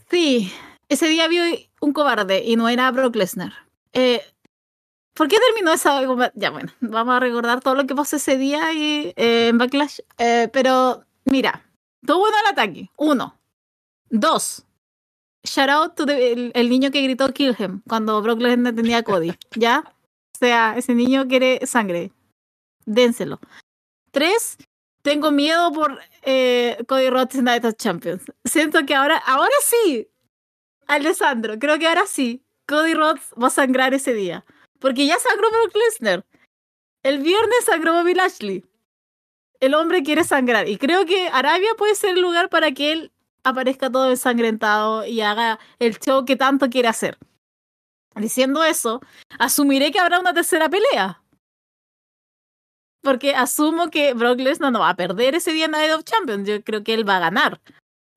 Sí, ese día vi un cobarde y no era Brock Lesnar. Eh, ¿Por qué terminó esa? Ya bueno, vamos a recordar todo lo que pasó ese día y, eh, en Backlash. Eh, pero mira, todo bueno el ataque. Uno. Dos. Shout out to el, niño que gritó Kill him cuando Brock Lesnar tenía a Cody. ¿Ya? O sea, ese niño quiere sangre. Dénselo. Tres. Tengo miedo por Cody Rhodes en Night of Champions. Siento que ahora, ahora sí, Alessandro, creo que ahora sí. Cody Rhodes va a sangrar ese día. Porque ya sangró Brock Lesnar. El viernes sangró Bobby Lashley. El hombre quiere sangrar. Y creo que Arabia puede ser el lugar para que él aparezca todo ensangrentado y haga el show que tanto quiere hacer. Diciendo eso, asumiré que habrá una tercera pelea. Porque asumo que Brock Lesnar no va a perder ese día en Night of Champions. Yo creo que él va a ganar.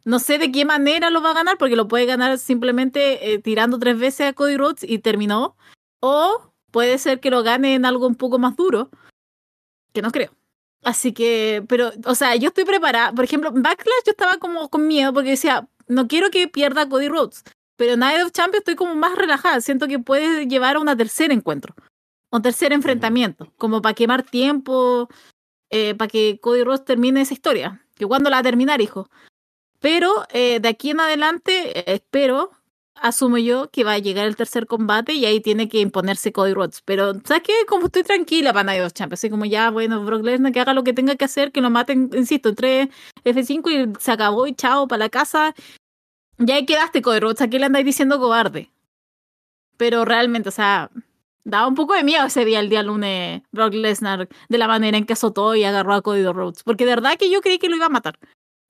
No sé de qué manera lo va a ganar, porque lo puede ganar simplemente eh, tirando tres veces a Cody Rhodes y terminó. O puede ser que lo gane en algo un poco más duro, que no creo. Así que, pero, o sea, yo estoy preparada. Por ejemplo, en Backlash yo estaba como con miedo porque decía, no quiero que pierda Cody Rhodes. Pero en Night of Champions estoy como más relajada. Siento que puede llevar a un tercer encuentro. Un tercer enfrentamiento. Como para quemar tiempo. Eh, para que Cody Rhodes termine esa historia. Que cuando la va a terminar, hijo. Pero eh, de aquí en adelante, espero, asumo yo, que va a llegar el tercer combate y ahí tiene que imponerse Cody Rhodes. Pero, ¿sabes qué? Como estoy tranquila para Night of Champions, así como ya, bueno, Brock Lesnar que haga lo que tenga que hacer, que lo maten, insisto, entre F5 y se acabó y chao, para la casa. Ya ahí quedaste, Cody Rhodes, aquí le andáis diciendo cobarde. Pero realmente, o sea, daba un poco de miedo ese día, el día lunes, Brock Lesnar, de la manera en que azotó y agarró a Cody Rhodes. Porque de verdad que yo creí que lo iba a matar.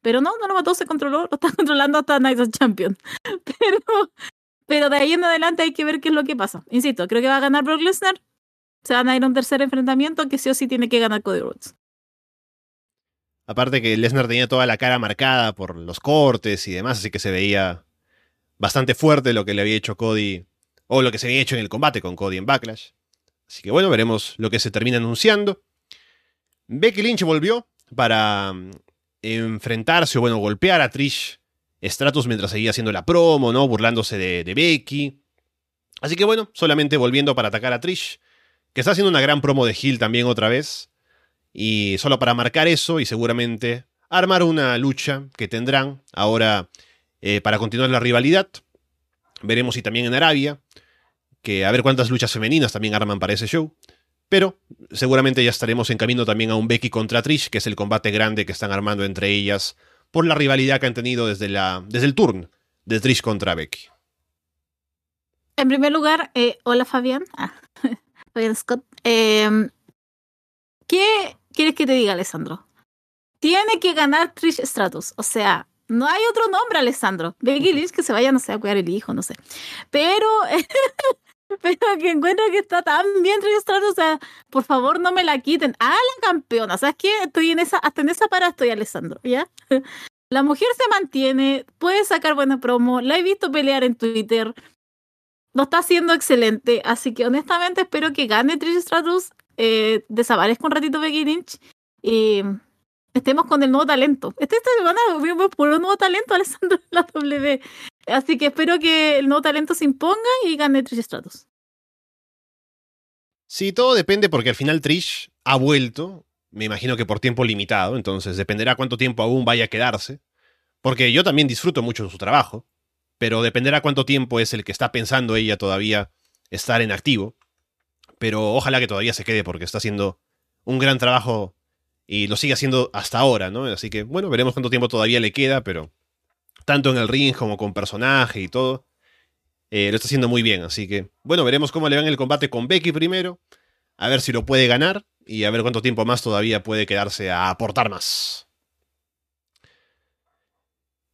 Pero no, no lo mató, se controló, lo está controlando hasta Night of Champions. Pero, pero de ahí en adelante hay que ver qué es lo que pasa. Insisto, creo que va a ganar Brock Lesnar. Se van a ir a un tercer enfrentamiento que sí o sí tiene que ganar Cody Rhodes. Aparte que Lesnar tenía toda la cara marcada por los cortes y demás, así que se veía bastante fuerte lo que le había hecho Cody, o lo que se había hecho en el combate con Cody en Backlash. Así que bueno, veremos lo que se termina anunciando. Becky Lynch volvió para enfrentarse o bueno, golpear a Trish Stratus mientras seguía haciendo la promo, ¿no? Burlándose de, Becky. Así que bueno, solamente volviendo para atacar a Trish, que está haciendo una gran promo de Hill también otra vez. Y solo para marcar eso y seguramente armar una lucha que tendrán ahora eh, para continuar la rivalidad. Veremos si también en Arabia, que a ver cuántas luchas femeninas también arman para ese show. Pero seguramente ya estaremos en camino también a un Becky contra Trish, que es el combate grande que están armando entre ellas por la rivalidad que han tenido desde, la, desde el turn de Trish contra Becky. En primer lugar, eh, hola Fabián. Ah, Fabián Scott. Eh, ¿Qué quieres que te diga, Alessandro? Tiene que ganar Trish Stratus. O sea, no hay otro nombre, Alessandro. Becky Lynch que se vaya, no sé, a cuidar el hijo, no sé. Pero, pero que encuentro que está tan bien Stratus. O sea, por favor, no me la quiten. Ah, la campeona. ¿Sabes qué? Estoy en esa, hasta en esa para estoy, Alessandro. ¿Ya? La mujer se mantiene, puede sacar buena promo. La he visto pelear en Twitter. Lo está haciendo excelente. Así que honestamente espero que gane Trish Stratus eh, desaparezca un ratito Becky Lynch y estemos con el nuevo talento. Este, esta semana vimos por un nuevo talento, Alessandro, en la W. Así que espero que el nuevo talento se imponga y gane Trish Stratus. Sí, todo depende porque al final Trish ha vuelto, me imagino que por tiempo limitado, entonces dependerá cuánto tiempo aún vaya a quedarse. Porque yo también disfruto mucho de su trabajo, pero dependerá cuánto tiempo es el que está pensando ella todavía estar en activo pero ojalá que todavía se quede porque está haciendo un gran trabajo y lo sigue haciendo hasta ahora, ¿no? Así que, bueno, veremos cuánto tiempo todavía le queda, pero tanto en el ring como con personaje y todo, eh, lo está haciendo muy bien. Así que, bueno, veremos cómo le va en el combate con Becky primero, a ver si lo puede ganar y a ver cuánto tiempo más todavía puede quedarse a aportar más.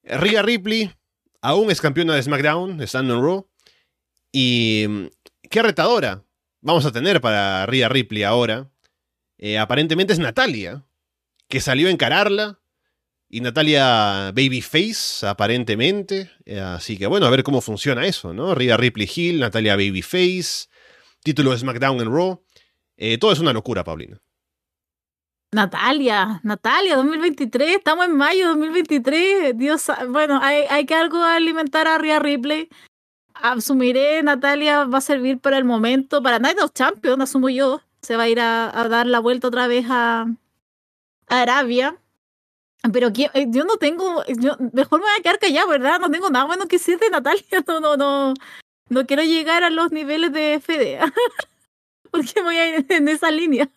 Rhea Ripley aún es campeona de SmackDown, estando en Raw. Y mm, qué retadora vamos a tener para Rhea Ripley ahora, eh, aparentemente es Natalia, que salió a encararla. Y Natalia Babyface, aparentemente. Eh, así que bueno, a ver cómo funciona eso, ¿no? Rhea Ripley Hill, Natalia Babyface, título de SmackDown en Raw. Eh, todo es una locura, Paulina. Natalia, Natalia, 2023, estamos en mayo 2023. Dios, bueno, hay, hay que algo alimentar a Rhea Ripley asumiré, Natalia va a servir para el momento, para Night of Champions, asumo yo. Se va a ir a, dar la vuelta otra vez a, Arabia. Pero eh, yo no tengo, yo, mejor me voy a quedar callada, ¿verdad? No tengo nada bueno que decir de Natalia. No, no, no, no quiero llegar a los niveles de FDA. Porque voy a ir en esa línea.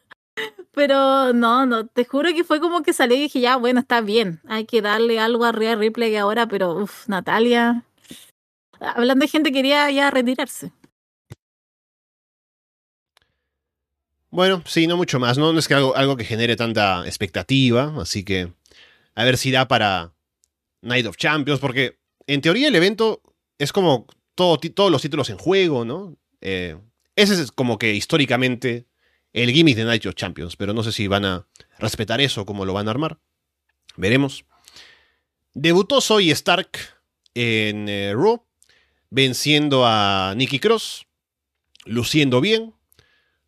Pero no, no, te juro que fue como que salí y dije, ya, bueno, está bien. Hay que darle algo a Rhea Ripley ahora, pero uff, Natalia hablando de gente que quería ya retirarse. Bueno, sí, no mucho más. No, es que algo, algo que genere tanta expectativa. Así que a ver si da para Night of Champions. Porque en teoría el evento es como todo, todos los títulos en juego, ¿no? Eh, ese es como que históricamente el gimmick de Night of Champions. Pero no sé si van a respetar eso, cómo lo van a armar. Veremos. Debutó Soy Stark en eh, Raw venciendo a Nikki Cross, luciendo bien.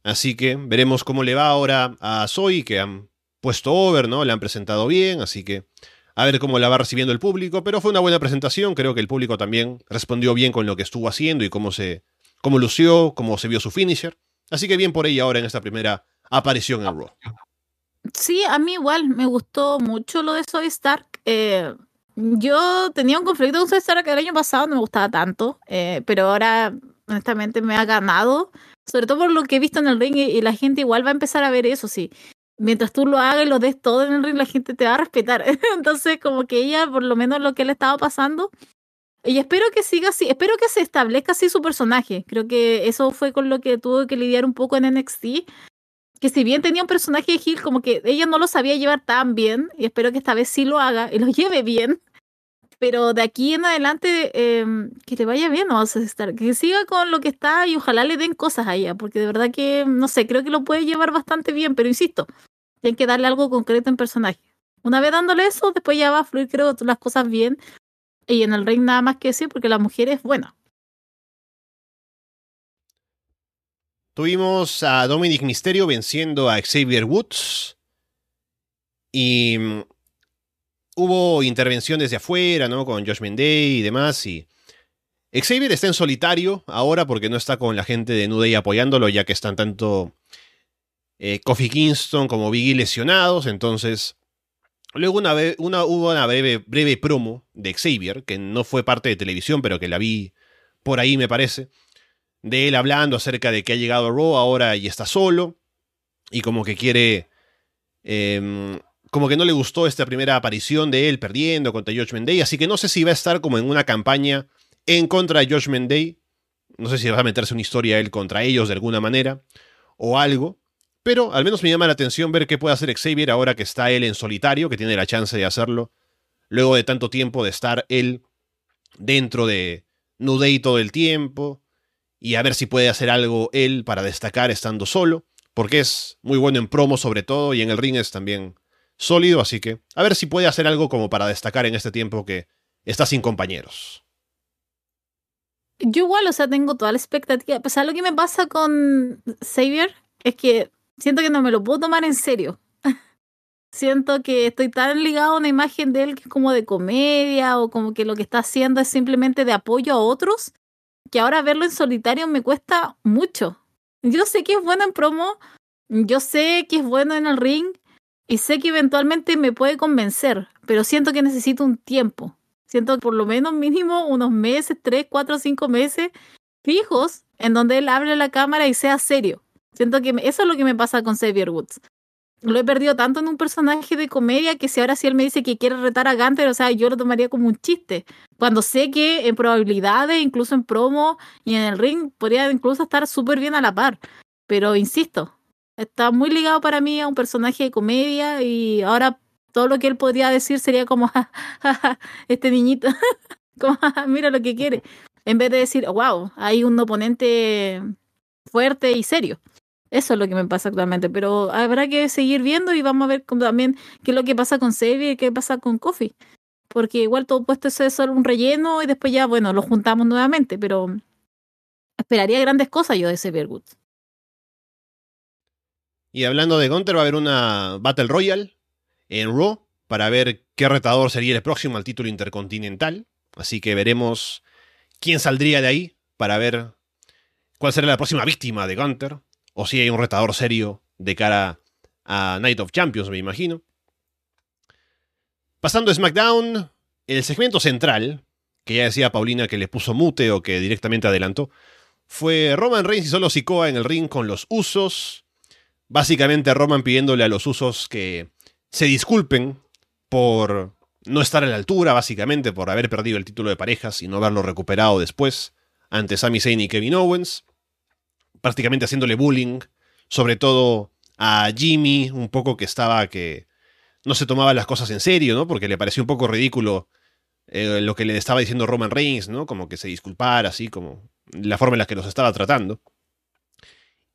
Así que veremos cómo le va ahora a Zoe, que han puesto over, ¿no? Le han presentado bien, así que a ver cómo la va recibiendo el público. Pero fue una buena presentación, creo que el público también respondió bien con lo que estuvo haciendo y cómo se cómo lució, cómo se vio su finisher. Así que bien por ella ahora en esta primera aparición en Raw. Sí, a mí igual me gustó mucho lo de Zoe Stark. Eh, yo tenía un conflicto con César que el año pasado no me gustaba tanto, eh, pero ahora honestamente me ha ganado, sobre todo por lo que he visto en el ring y, la gente igual va a empezar a ver eso, sí. Mientras tú lo hagas y lo des todo en el ring, la gente te va a respetar. Entonces, como que ella, por lo menos lo que le estaba pasando, y espero que siga así, espero que se establezca así su personaje. Creo que eso fue con lo que tuvo que lidiar un poco en NXT. que si bien tenía un personaje de Hill, como que ella no lo sabía llevar tan bien, y espero que esta vez sí lo haga y lo lleve bien. Pero de aquí en adelante, em, que te vaya bien, vas a estar, que siga con lo que está y ojalá le den cosas a ella, porque de verdad que, no sé, creo que lo puede llevar bastante bien, pero insisto, tienen que darle algo concreto en personaje. Una vez dándole eso, después ya va a fluir, creo, las cosas bien. Y en el ring nada más que decir, porque la mujer es buena. Tuvimos a Dominic Mysterio venciendo a Xavier Woods. Y mm, hubo intervenciones de afuera, ¿no? Con Josh Mendey y demás. Y Xavier está en solitario ahora porque no está con la gente de New Day apoyándolo, ya que están tanto eh, Kofi Kingston como Biggie lesionados. Entonces, luego una, una, hubo una breve, breve promo de Xavier, que no fue parte de televisión, pero que la vi por ahí, me parece de él hablando acerca de que ha llegado a Raw ahora y está solo. Y como que quiere. Em, como que no le gustó esta primera aparición de él perdiendo contra Josh Day. Así que no sé si va a estar como en una campaña en contra de Josh Day. No sé si va a meterse una historia él contra ellos de alguna manera. O algo. Pero al menos me llama la atención ver qué puede hacer Xavier ahora que está él en solitario, que tiene la chance de hacerlo. Luego de tanto tiempo de estar él dentro de New todo el tiempo y a ver si puede hacer algo él para destacar estando solo, porque es muy bueno en promo sobre todo y en el ring es también sólido, así que a ver si puede hacer algo como para destacar en este tiempo que está sin compañeros. Yo igual, o sea, tengo toda la expectativa. Pues lo que me pasa con Xavier es que siento que no me lo puedo tomar en serio. siento que estoy tan ligado a una imagen de él que es como de comedia o como que lo que está haciendo es simplemente de apoyo a otros que ahora verlo en solitario me cuesta mucho. Yo sé que es bueno en promo, yo sé que es bueno en el ring y sé que eventualmente me puede convencer, pero siento que necesito un tiempo. Siento por lo menos mínimo unos meses, tres, cuatro, cinco meses fijos en donde él hable la cámara y sea serio. Siento que eso es lo que me pasa con Xavier Woods lo he perdido tanto en un personaje de comedia que si ahora sí él me dice que quiere retar a Gunter, o sea, yo lo tomaría como un chiste. Cuando sé que en probabilidades, incluso en promo y en el ring, podría incluso estar súper bien a la par. Pero insisto, está muy ligado para mí a un personaje de comedia y ahora todo lo que él podría decir sería como, este niñito, como, mira lo que quiere. En vez de decir, wow, hay un oponente fuerte y serio. Eso es lo que me pasa actualmente, pero habrá que seguir viendo y vamos a ver también qué es lo que pasa con Sevi y qué pasa con Coffee. Porque igual todo puesto es solo un relleno y después ya, bueno, lo juntamos nuevamente, pero esperaría grandes cosas yo de ese Woods. Y hablando de Gunter, va a haber una Battle Royale en Raw para ver qué retador sería el próximo al título intercontinental. Así que veremos quién saldría de ahí para ver cuál será la próxima víctima de Gunter o si hay un retador serio de cara a Night of Champions, me imagino. Pasando a SmackDown, el segmento central, que ya decía Paulina que le puso mute o que directamente adelantó, fue Roman Reigns y solo Sikoa en el ring con los usos. Básicamente Roman pidiéndole a los usos que se disculpen por no estar a la altura, básicamente por haber perdido el título de parejas y no haberlo recuperado después ante Sami Zayn y Kevin Owens prácticamente haciéndole bullying, sobre todo a Jimmy, un poco que estaba que no se tomaba las cosas en serio, ¿no? Porque le pareció un poco ridículo eh, lo que le estaba diciendo Roman Reigns, ¿no? Como que se disculpara, así como la forma en la que los estaba tratando.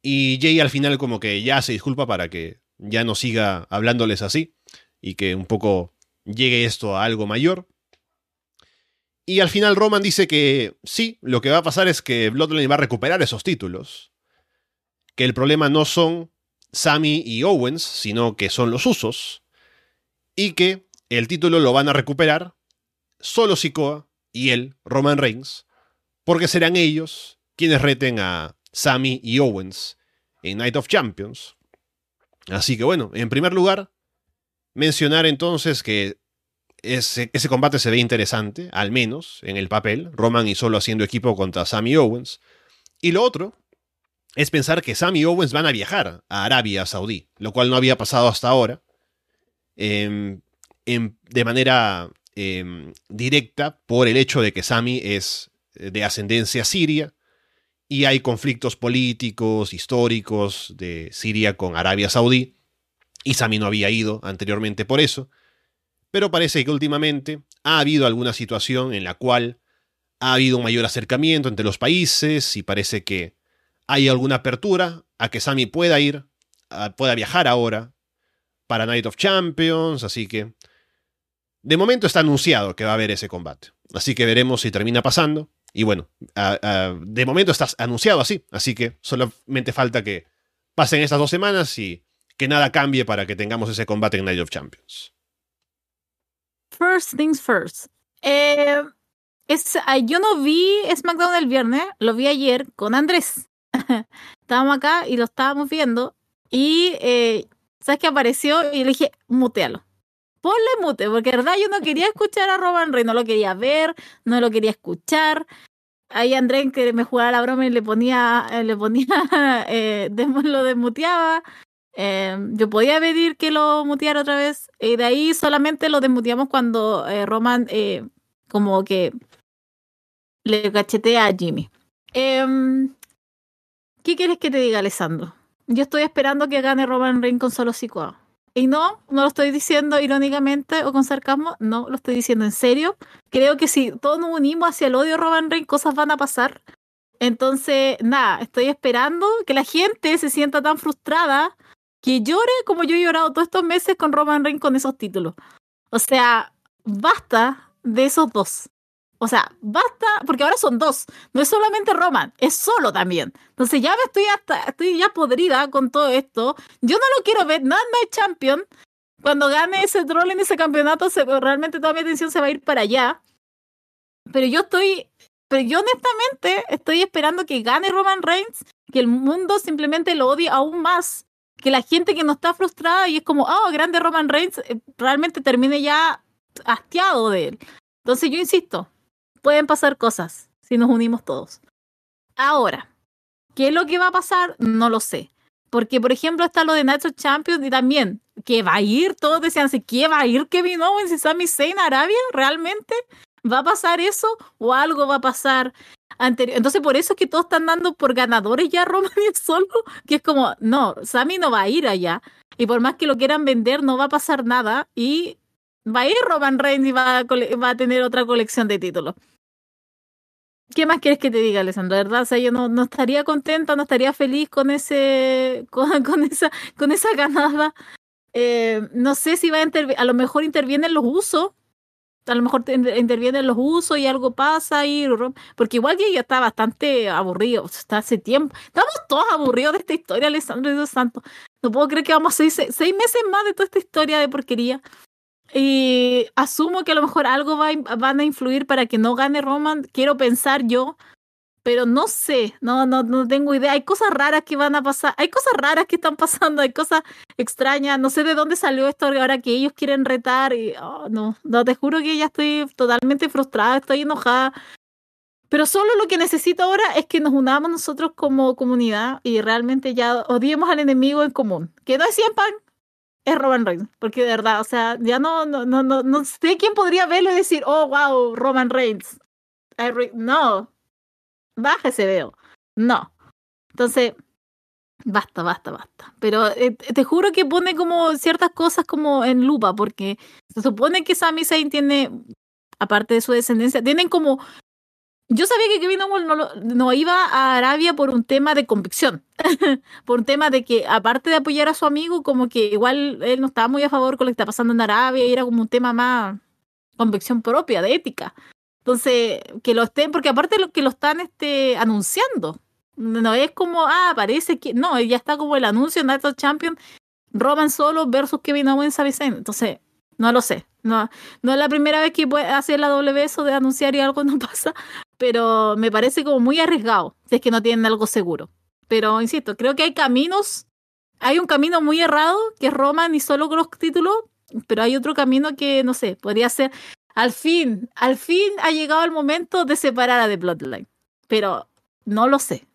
Y Jay al final como que ya se disculpa para que ya no siga hablándoles así y que un poco llegue esto a algo mayor. Y al final Roman dice que sí, lo que va a pasar es que Bloodline va a recuperar esos títulos que el problema no son Sami y Owens, sino que son los usos, y que el título lo van a recuperar solo Sikoa y él, Roman Reigns, porque serán ellos quienes reten a Sami y Owens en Night of Champions. Así que bueno, en primer lugar, mencionar entonces que ese, combate se ve interesante, al menos en el papel, Roman y solo haciendo equipo contra Sami Owens. Y lo otro es pensar que Sam y Owens van a viajar a Arabia Saudí, lo cual no había pasado hasta ahora, em, em, de manera em, directa por el hecho de que Sami es de ascendencia siria y hay conflictos políticos, históricos de Siria con Arabia Saudí, y Sami no había ido anteriormente por eso, pero parece que últimamente ha habido alguna situación en la cual ha habido un mayor acercamiento entre los países y parece que hay alguna apertura a que Sami pueda ir, pueda viajar ahora para Night of Champions, así que de momento está anunciado que va a haber ese combate. Así que veremos si termina pasando. Y bueno, de momento está anunciado así, así que solamente falta que pasen estas dos semanas y que nada cambie para que tengamos ese combate en Night of Champions. First things first. Eh, ah, yo no vi SmackDown el viernes, lo vi ayer con Andrés. estábamos acá y lo estábamos viendo y eh, ¿sabes qué apareció? Y le dije, mutealo ponle mute, porque de verdad yo no quería escuchar a Roman Reigns, no lo quería ver, no lo quería escuchar. Ahí André que me jugaba la broma y le ponía, eh, le ponía, eh, lo desmuteaba. Eh, yo podía pedir que lo muteara otra vez. Y de ahí solamente lo desmuteamos cuando eh, Roman eh, como que le cachetea a Jimmy. Em, ¿Qué quieres que te diga, Alessandro? Yo estoy esperando que gane Roman Reigns con solo Sikoa. Y no, no lo estoy diciendo irónicamente o con sarcasmo, no, lo estoy diciendo en serio. Creo que si todos nos unimos hacia el odio Roman Reigns, cosas van a pasar. Entonces, nada, estoy esperando que la gente se sienta tan frustrada que llore como yo he llorado todos estos meses con Roman Reigns con esos títulos. O sea, basta de esos dos. O sea, basta, porque ahora son dos. No es solamente Roman, es solo también. Entonces ya me estoy hasta, ya podrida con todo esto. Yo no lo quiero ver, nada más champion. Cuando gane ese troll en ese campeonato, realmente toda mi atención se va a ir para allá. Pero yo estoy, pero yo honestamente estoy esperando que gane Roman Reigns, que el mundo simplemente lo odie aún más, que la gente que no está frustrada y es como, oh, grande Roman Reigns, eh, realmente termine ya hastiado de él. Entonces yo insisto, pueden pasar cosas si nos unimos todos. Ahora, ¿qué es lo que va a pasar? No lo sé. Porque, por ejemplo, está lo de Nacho Champions y también que va a ir, todos decían, ¿qué va a ir Kevin Owens y Sami Zayn a Arabia? ¿Realmente? ¿Va a pasar eso o algo va a pasar anterior? Entonces, por eso es que todos están dando por ganadores ya Roman y solo, que es como, no, Sami no va a ir allá. Y por más que lo quieran vender, no va a pasar nada. Y va a ir Roman Reigns y va a, tener otra colección de títulos. ¿Qué más quieres que te diga, Alessandro? ¿Verdad? O sea, yo no, estaría contenta, no estaría feliz con ese, con, esa, con esa ganada. Eh, no sé si va a intervenir, a lo mejor intervienen los usos, a lo mejor intervienen los usos y algo pasa ahí, porque igual que ya está bastante aburrido, está hace tiempo, estamos todos aburridos de esta historia, Alessandro Dios Santo. No puedo creer que vamos a seis, seis meses más de toda esta historia de porquería. Y asumo que a lo mejor algo va, van a influir para que no gane Roman. Quiero pensar yo, pero no sé, no, no, no tengo idea. Hay cosas raras que van a pasar, hay cosas raras que están pasando, hay cosas extrañas. No sé de dónde salió esto ahora que ellos quieren retar. Y, oh, no, no, te juro que ya estoy totalmente frustrada, estoy enojada. Pero solo lo que necesito ahora es que nos unamos nosotros como comunidad y realmente ya odiemos al enemigo en común. Que no es pan es Roman Reigns, porque de verdad, o sea, ya no, no, no, no, no sé quién podría verlo y decir, oh, wow, Roman Reigns. No, baja ese veo. No. Entonces, basta, basta, basta. Pero eh, te juro que pone como ciertas cosas como en lupa, porque se supone que Sami Zayn tiene, aparte de su descendencia, tienen como yo sabía que Kevin Owens no, no, iba a Arabia por un tema de convicción, por un tema de que aparte de apoyar a su amigo, como que igual él no estaba muy a favor con lo que está pasando en Arabia y era como un tema más convicción propia, de ética. Entonces, que lo estén, porque aparte lo que lo están este, anunciando, no es como, ah, parece que, no, ya está como el anuncio en Night Champion, Roman Solo versus Kevin Owens a Entonces, no lo sé. No, no es la primera vez que hace la W eso de anunciar y algo no pasa, pero me parece como muy arriesgado si es que no tienen algo seguro. Pero insisto, creo que hay caminos, hay un camino muy errado que es Roman y solo con los títulos, pero hay otro camino que no sé, podría ser al fin, al fin ha llegado el momento de separar a The Bloodline. Pero no lo sé.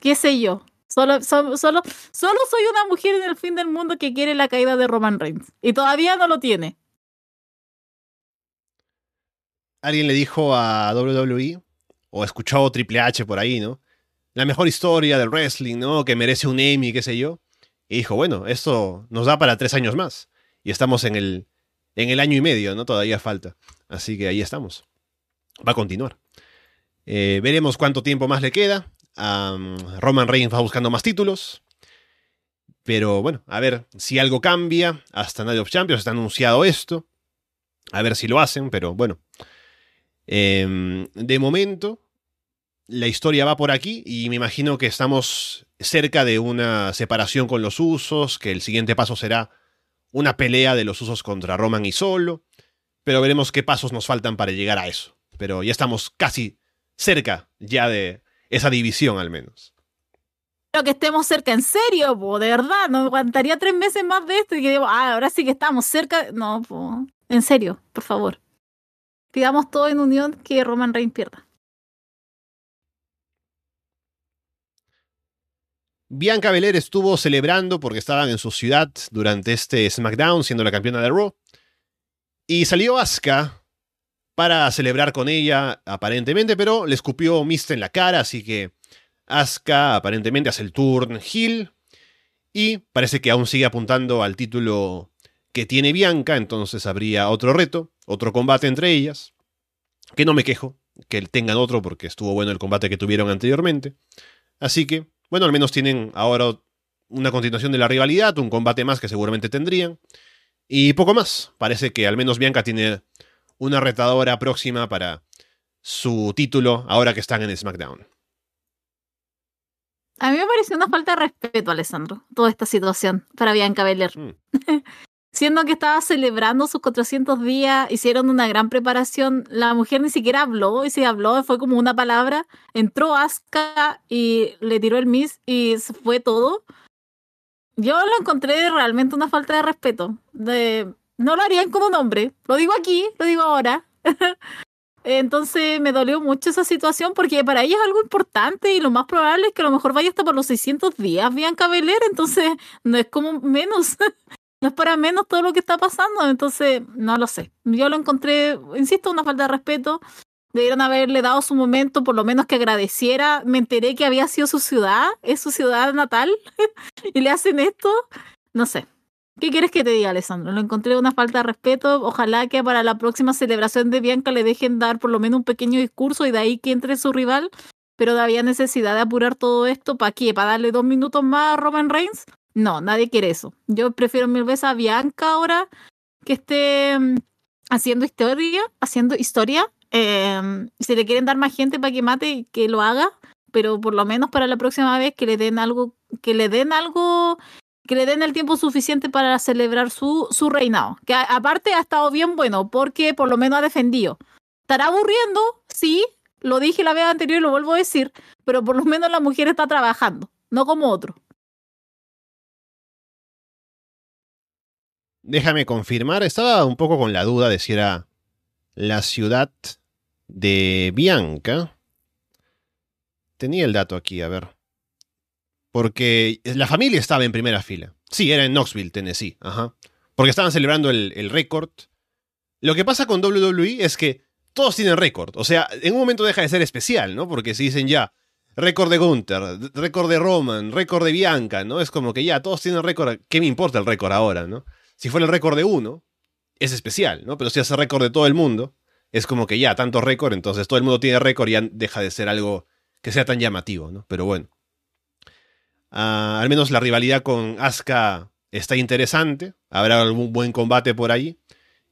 ¿Qué sé yo? Solo, solo, solo, solo soy una mujer en el fin del mundo que quiere la caída de Roman Reigns. Y todavía no lo tiene alguien le dijo a WWE, o escuchó Triple H por ahí, ¿no? la mejor historia del wrestling, ¿no? Que merece un Emmy, qué sé yo. Y dijo, bueno, esto nos da para tres años más. Y estamos en el, en el año y medio, ¿no? Todavía falta. Así que ahí estamos. Va a continuar. Eh, veremos cuánto tiempo más le queda. Roman Reigns va buscando más títulos. Pero bueno, a ver si algo cambia. Hasta Night of Champions está anunciado esto. A ver si lo hacen, pero bueno. Em, de momento, la historia va por aquí y me imagino que estamos cerca de una separación con los usos, que el siguiente paso será una pelea de los usos contra Roman y Solo, pero veremos qué pasos nos faltan para llegar a eso. Pero ya estamos casi cerca ya de esa división al menos. Pero que estemos cerca, en serio, de verdad, no aguantaría tres meses más de esto y que digo, ah, ahora sí que estamos cerca. No, en serio, por favor. Pidamos todo en unión que Roman Reigns pierda. Bianca Belair estuvo celebrando porque estaban en su ciudad durante este SmackDown, siendo la campeona de Raw. Y salió Asuka para celebrar con ella, aparentemente, pero le escupió Mist en la cara, así que Asuka aparentemente hace el turn heel. Y parece que aún sigue apuntando al título que tiene Bianca, entonces habría otro reto, otro combate entre ellas. Que no me quejo que tengan otro porque estuvo bueno el combate que tuvieron anteriormente. Así que, bueno, al menos tienen ahora una continuación de la rivalidad, un combate más que seguramente tendrían. Y poco más. Parece que al menos Bianca tiene una retadora próxima para su título ahora que están en SmackDown. A mí me pareció una falta de respeto, Alessandro, toda esta situación para Bianca Belair. Mm. Siendo que estaba celebrando sus 400 días, hicieron una gran preparación. La mujer ni siquiera habló, y si habló fue como una palabra. Entró Asuka y le tiró el miss y fue todo. Yo lo encontré realmente una falta de respeto. De, no lo harían como un hombre. Lo digo aquí, lo digo ahora. Entonces me dolió mucho esa situación porque para ella es algo importante y lo más probable es que a lo mejor vaya hasta por los 600 días Bianca Belair, entonces no es como menos, no es para menos todo lo que está pasando, entonces no lo sé. Yo lo encontré, insisto, una falta de respeto. Debieron haberle dado su momento, por lo menos que agradeciera. Me enteré que había sido su ciudad, es su ciudad natal, y le hacen esto. No sé, ¿Qué quieres que te diga, Alessandro? Lo encontré una falta de respeto. Ojalá que para la próxima celebración de Bianca le dejen dar por lo menos un pequeño discurso y de ahí que entre su rival. Pero había necesidad de apurar todo esto. ¿Para qué? ¿Para darle dos minutos más a Roman Reigns? No, nadie quiere eso. Yo prefiero mil veces a Bianca ahora que esté mm, haciendo historia, haciendo historia. Em, si le quieren dar más gente para que mate, que lo haga. Pero por lo menos para la próxima vez que le den algo, que le den algo que le den el tiempo suficiente para celebrar su, su reinado. Que aparte ha estado bien bueno porque por lo menos ha defendido. Estará aburriendo, sí, lo dije la vez anterior y lo vuelvo a decir, pero por lo menos la mujer está trabajando, no como otro. Déjame confirmar, estaba un poco con la duda de si era la ciudad de Bianca. Tenía el dato aquí, a ver. Porque la familia estaba en primera fila. Sí, era en Knoxville, Tennessee. Ajá. Porque estaban celebrando el, récord. Lo que pasa con WWE es que todos tienen récord. O sea, en un momento deja de ser especial, ¿no? Porque si dicen ya, récord de Gunther, récord de Roman, récord de Bianca, ¿no? Es como que ya, todos tienen récord. ¿Qué me importa el récord ahora, no? Si fuera el récord de uno, es especial, ¿no? Pero si hace récord de todo el mundo, es como que ya, tanto récord, entonces todo el mundo tiene récord y ya deja de ser algo que sea tan llamativo, ¿no? Pero bueno. Ah, al menos la rivalidad con Asuka está interesante. Habrá algún buen combate por ahí.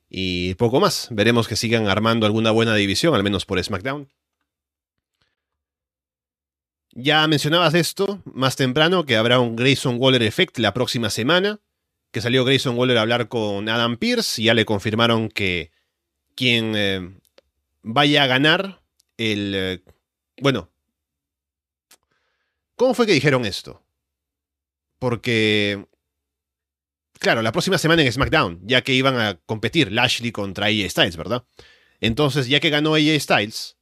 Y poco más. Veremos que sigan armando alguna buena división, al menos por SmackDown. Ya mencionabas esto más temprano, que habrá un Grayson Waller Effect la próxima semana. Que salió Grayson Waller a hablar con Adam Pierce y ya le confirmaron que quien eh, vaya a ganar el... Eh, bueno. ¿Cómo fue que dijeron esto? Porque, claro, la próxima semana en SmackDown, ya que iban a competir Lashley contra AJ Styles, ¿verdad? Entonces, ya que ganó AJ Styles,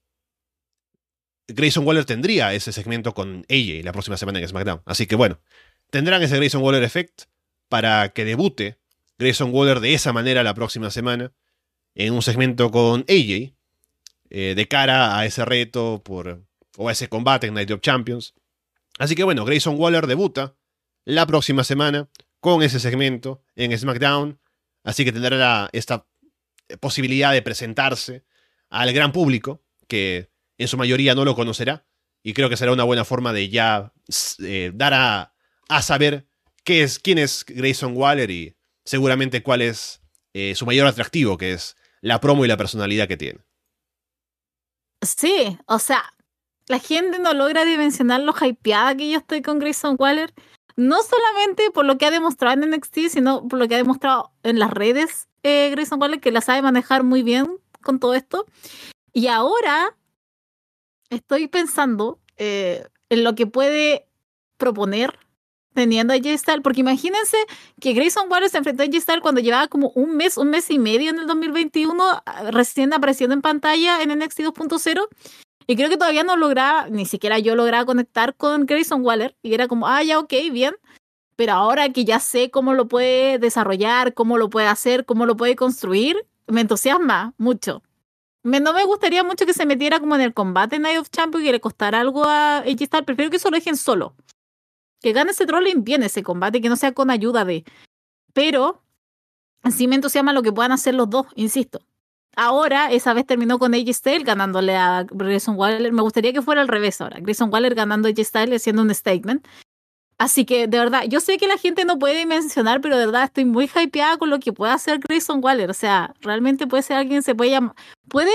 Grayson Waller tendría ese segmento con AJ la próxima semana en SmackDown. Así que bueno, tendrán ese Grayson Waller Effect para que debute Grayson Waller de esa manera la próxima semana en un segmento con AJ eh, de cara a ese reto por, o a ese combate en Night of Champions. Así que bueno, Grayson Waller debuta la próxima semana con ese segmento en SmackDown. Así que tendrá esta posibilidad de presentarse al gran público, que en su mayoría no lo conocerá. Y creo que será una buena forma de ya eh, dar a, a, saber qué es, quién es Grayson Waller y seguramente cuál es eh, su mayor atractivo, que es la promo y la personalidad que tiene. Sí, o sea, la gente no logra dimensionar lo hypeada que yo estoy con Grayson Waller. No solamente por lo que ha demostrado en NXT, sino por lo que ha demostrado en las redes eh, Grayson Waller, que la sabe manejar muy bien con todo esto. Y ahora estoy pensando eh, en lo que puede proponer teniendo a J-Style, porque imagínense que Grayson Waller se enfrentó a J-Style cuando llevaba como un mes, un mes y medio en el 2021, recién apareciendo en pantalla en NXT 2.0. Y creo que todavía no lograba, ni siquiera yo lograba conectar con Grayson Waller. Y era como, ah, ya, ok, bien. Pero ahora que ya sé cómo lo puede desarrollar, cómo lo puede hacer, cómo lo puede construir, me entusiasma mucho. no me gustaría mucho que se metiera como en el combate Night of Champions y que le costara algo a AJ Styles. Prefiero que eso lo dejen solo que gane ese trolling bien ese combate, que no sea con ayuda de. Pero sí me entusiasma lo que puedan hacer los dos, insisto. Ahora, esa vez terminó con AJ Styles ganándole a Grayson Waller. Me gustaría que fuera al revés ahora. Grayson Waller ganando a AJ Styles haciendo un statement. Así que, de verdad, yo sé que la gente no puede mencionar, pero de verdad estoy muy hypeada con lo que puede hacer Grayson Waller. O sea, realmente puede ser alguien, se puede llamar. Puede,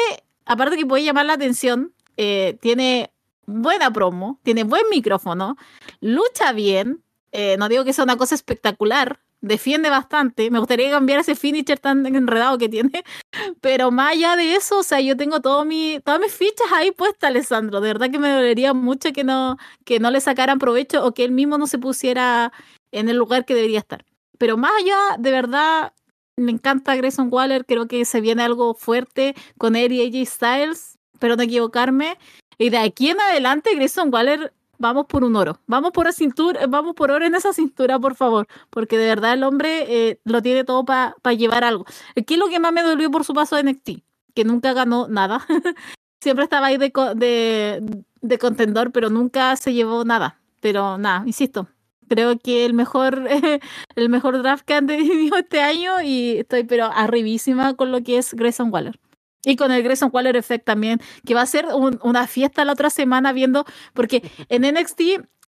aparte que puede llamar la atención, eh, tiene buena promo, tiene buen micrófono, lucha bien, eh, no digo que sea una cosa espectacular, defiende bastante, me gustaría cambiar ese finisher tan enredado que tiene, pero más allá de eso, o sea, yo tengo todo mi, todas mis fichas ahí puestas, Alessandro, de verdad que me dolería mucho que no, que no le sacaran provecho o que él mismo no se pusiera en el lugar que debería estar. Pero más allá, de verdad, me encanta Grayson Waller, creo que se viene algo fuerte con él y AJ Styles, pero no equivocarme. Y de aquí en adelante, Grayson Waller, vamos por un oro. Vamos por, cintura, vamos por oro en esa cintura, por favor. Porque de verdad el hombre eh, lo tiene todo para llevar algo. Aquí lo que más me dolió por su paso de NXT, que nunca ganó nada. Siempre estaba ahí de, de, de contendor, pero nunca se llevó nada. Pero nada, insisto, creo que el mejor el mejor draft que han tenido este año y estoy pero arribísima con lo que es Grayson Waller. Y con el Grayson Waller Effect también, que va a ser una fiesta la otra semana viendo, porque en NXT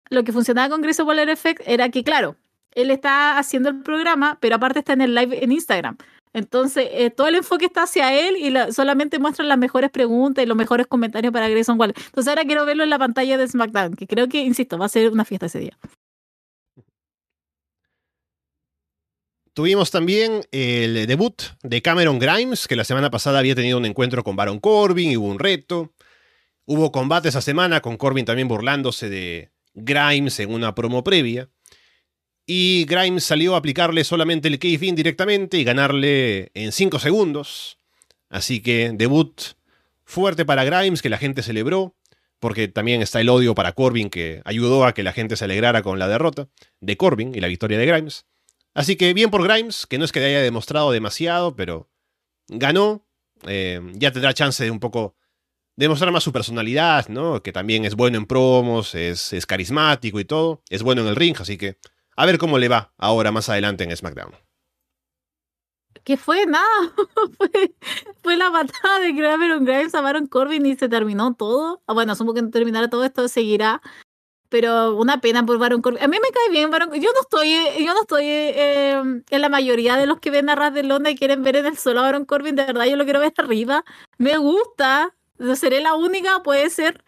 lo que funcionaba con Grayson Waller Effect era que, claro, él está haciendo el programa, pero aparte está en el live en Instagram. Entonces, eh, todo el enfoque está hacia él y solamente muestran las mejores preguntas y los mejores comentarios para Grayson Waller. Entonces, ahora quiero verlo en la pantalla de SmackDown, que creo que, insisto, va a ser una fiesta ese día. Tuvimos también el debut de Cameron Grimes, que la semana pasada había tenido un encuentro con Baron Corbin y hubo un reto. Hubo combate esa semana, con Corbin también burlándose de Grimes en una promo previa. Y Grimes salió a aplicarle solamente el kayfabe directamente y ganarle en 5 segundos. Así que debut fuerte para Grimes, que la gente celebró, porque también está el odio para Corbin, que ayudó a que la gente se alegrara con la derrota de Corbin y la victoria de Grimes. Así que bien por Grimes, que no es que le haya demostrado demasiado, pero ganó. Eh, ya tendrá chance de un poco demostrar más su personalidad, ¿no? Que también es bueno en promos, es, carismático y todo. Es bueno en el ring, así que a ver cómo le va ahora más adelante en SmackDown. ¿Qué fue? Nada. fue, la patada de Cameron Grimes a Baron Corbin y se terminó todo. Ah, bueno, asumo que no terminará todo esto, seguirá pero una pena por Baron Corbin. A mí me cae bien Baron Yo no estoy, yo no estoy eh, en la mayoría de los que ven a Ras de Londres y quieren ver en el solo a Baron Corbin. De verdad, yo lo quiero ver arriba. Me gusta. Seré la única, puede ser.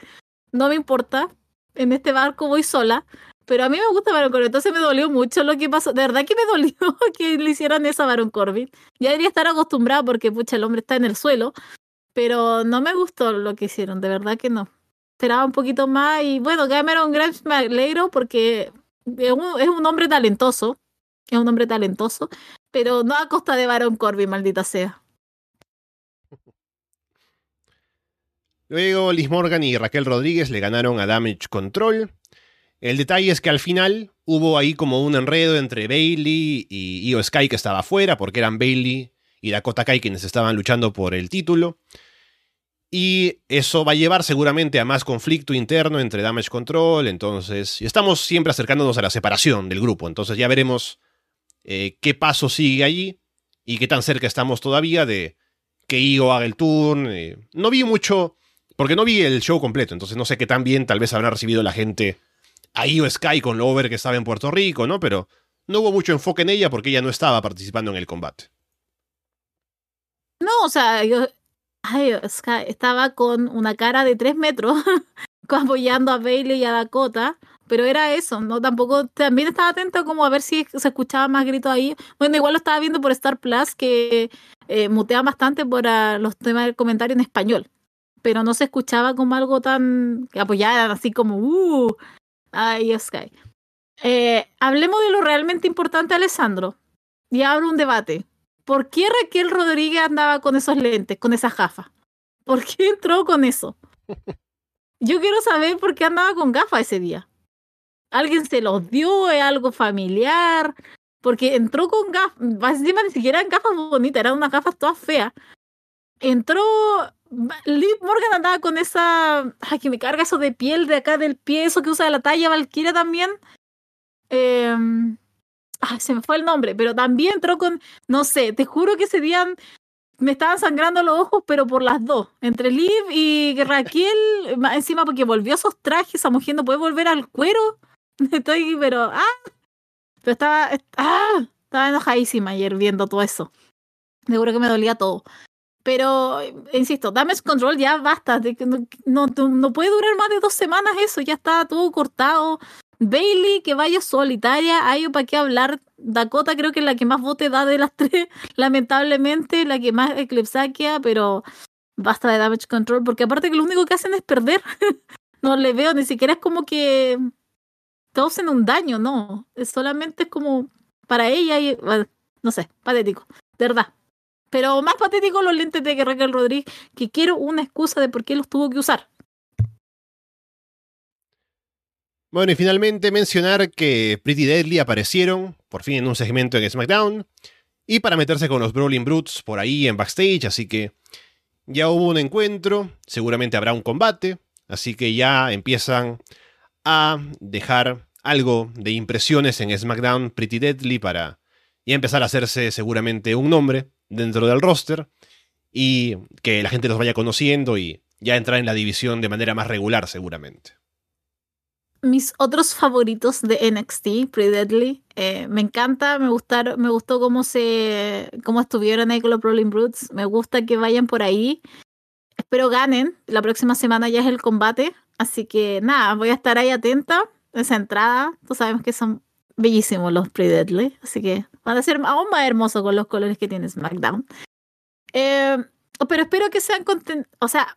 No me importa. En este barco voy sola. Pero a mí me gusta Baron Corbin. Entonces me dolió mucho lo que pasó. De verdad que me dolió que le hicieran eso a Baron Corbin. Ya debería estar acostumbrado porque, pucha, el hombre está en el suelo. Pero no me gustó lo que hicieron. De verdad que no esperaba un poquito más. Y bueno, Cameron Grimes me alegro porque es un, es un hombre talentoso. Es un hombre talentoso. Pero no a costa de Baron Corbin, maldita sea. Luego Liz Morgan y Raquel Rodríguez le ganaron a Damage Control. El detalle es que al final hubo ahí como un enredo entre Bailey y Io Sky que estaba afuera porque eran Bailey y Dakota Kai quienes estaban luchando por el título. Y eso va a llevar seguramente a más conflicto interno entre Damage Control. Entonces, estamos siempre acercándonos a la separación del grupo. Entonces ya veremos eh, qué paso sigue allí y qué tan cerca estamos todavía de que Io haga el turn. Eh. no vi mucho, porque no vi el show completo. Entonces no sé qué tan bien tal vez habrá recibido la gente a Io Sky con lo over que estaba en Puerto Rico, ¿no? Pero no hubo mucho enfoque en ella porque ella no estaba participando en el combate. No, o sea, Ay, estaba con una cara de tres metros apoyando a Bailey y a Dakota, pero era eso, ¿no? Tampoco, también estaba atento como a ver si se escuchaba más gritos ahí. Bueno, igual lo estaba viendo por Star Plus, que eh, mutea bastante por uh, los temas del comentario en español, pero no se escuchaba como algo tan que apoyaran así como, uh, ay, Sky. Eh, hablemos de lo realmente importante, Alessandro, y abro un debate. ¿Por qué Raquel Rodríguez andaba con esos lentes, con esas gafas? ¿Por qué entró con eso? Yo quiero saber por qué andaba con gafas ese día. ¿Alguien se los dio? ¿Es algo familiar? Porque entró con gafas, encima ni siquiera eran gafas bonitas, eran unas gafas todas feas. Entró, Liv Morgan andaba con esa, ay, que me carga eso de piel de acá del pie, eso que usa la talla Valkyria también. Eh, se me fue el nombre, pero también entró con, no sé, te juro que ese día me estaban sangrando los ojos, pero por las dos, entre Liv y Raquel, encima porque volvió esos trajes, esa mujer no puede volver al cuero. Estoy, pero, ah, pero estaba, ah, estaba enojadísima ayer viendo todo eso. Seguro que me dolía todo. Pero, insisto, Damage Control ya basta. No, no, no, puede durar más de dos semanas eso. Ya está todo cortado. Bailey que vaya solitaria, hay para qué hablar. Dakota creo que es la que más vote da de las tres, lamentablemente, la que más eclipsaquea, pero basta de damage control, porque aparte que lo único que hacen es perder. no le veo, ni siquiera es como que causen un daño, no. Es solamente es como para ella y, no sé, patético, verdad. Pero más patético los lentes de Raquel Rodríguez, que quiero una excusa de por qué los tuvo que usar. Bueno, y finalmente mencionar que Pretty Deadly aparecieron, por fin en un segmento en SmackDown, y para meterse con los Brawling Brutes por ahí en backstage, así que ya hubo un encuentro, seguramente habrá un combate, así que ya empiezan a dejar algo de impresiones en SmackDown Pretty Deadly para ya empezar a hacerse seguramente un nombre dentro del roster y que la gente los vaya conociendo y ya entrar en la división de manera más regular seguramente mis otros favoritos de NXT, Pretty Deadly. Eh, me encanta, me gustaron, me gustó cómo se, cómo estuvieron ahí con los Brawling Brutes. Me gusta que vayan por ahí. Espero ganen. La próxima semana ya es el combate. Así que nada, voy a estar ahí atenta. Esa entrada, tú sabemos que son bellísimos los Pretty Deadly. Así que van a ser aún más hermosos con los colores que tiene SmackDown. Eh, pero espero que sean contentos. O sea,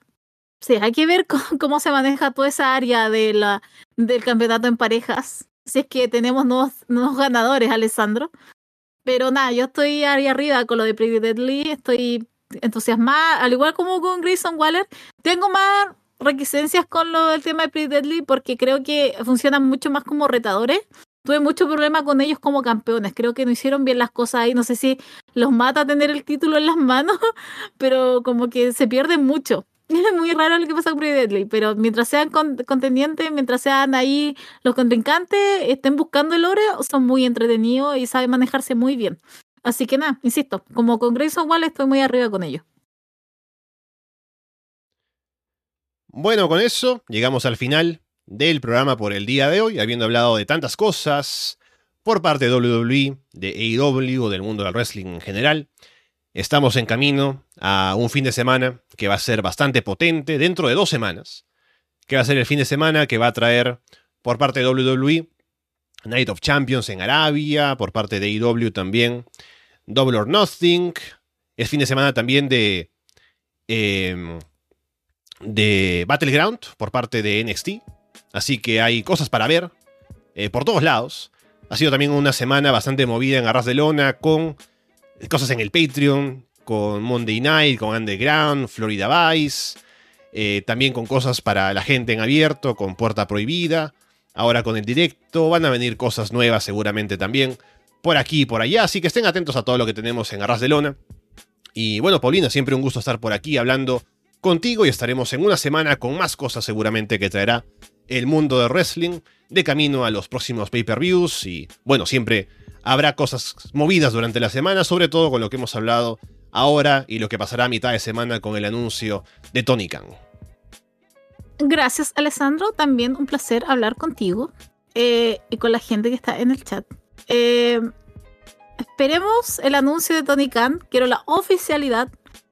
Sí, hay que ver cómo, se maneja toda esa área de la, del campeonato en parejas. Si es que tenemos nuevos, ganadores, Alessandro. Pero nada, yo estoy ahí arriba con lo de Pretty Deadly, estoy entusiasmada, al igual como con Grayson Waller. Tengo más requisencias con lo del tema de Pretty Deadly porque creo que funcionan mucho más como retadores. Tuve mucho problema con ellos como campeones. Creo que no hicieron bien las cosas ahí. No sé si los mata tener el título en las manos, pero como que se pierden mucho. Muy raro lo que pasa con Pretty Deadly, pero mientras sean contendientes, mientras sean ahí los contrincantes, estén buscando el oro, son muy entretenidos y saben manejarse muy bien. Así que nada, insisto, como con Grayson Wall estoy muy arriba con ellos. Bueno, con eso llegamos al final del programa por el día de hoy, habiendo hablado de tantas cosas por parte de WWE, de AEW, del mundo del wrestling en general. Estamos en camino a un fin de semana que va a ser bastante potente dentro de dos semanas, que va a ser el fin de semana que va a traer por parte de WWE Night of Champions en Arabia, por parte de AEW también Double or Nothing, es fin de semana también de, em, de Battleground por parte de NXT, así que hay cosas para ver eh, por todos lados. Ha sido también una semana bastante movida en Arras de Lona con cosas en el Patreon, con Monday Night, con Underground, Florida Vice, eh, también con cosas para la gente en abierto, con Puerta Prohibida, ahora con el directo, van a venir cosas nuevas seguramente también, por aquí y por allá, así que estén atentos a todo lo que tenemos en Arras de Lona. Y bueno, Paulina, siempre un gusto estar por aquí hablando contigo y estaremos en una semana con más cosas seguramente que traerá el mundo de wrestling de camino a los próximos pay-per-views y bueno, siempre habrá cosas movidas durante la semana, sobre todo con lo que hemos hablado ahora y lo que pasará a mitad de semana con el anuncio de Tony Khan. Gracias, Alessandro. También un placer hablar contigo eh, y con la gente que está en el chat. Eh, esperemos el anuncio de Tony Khan. Quiero la oficialidad.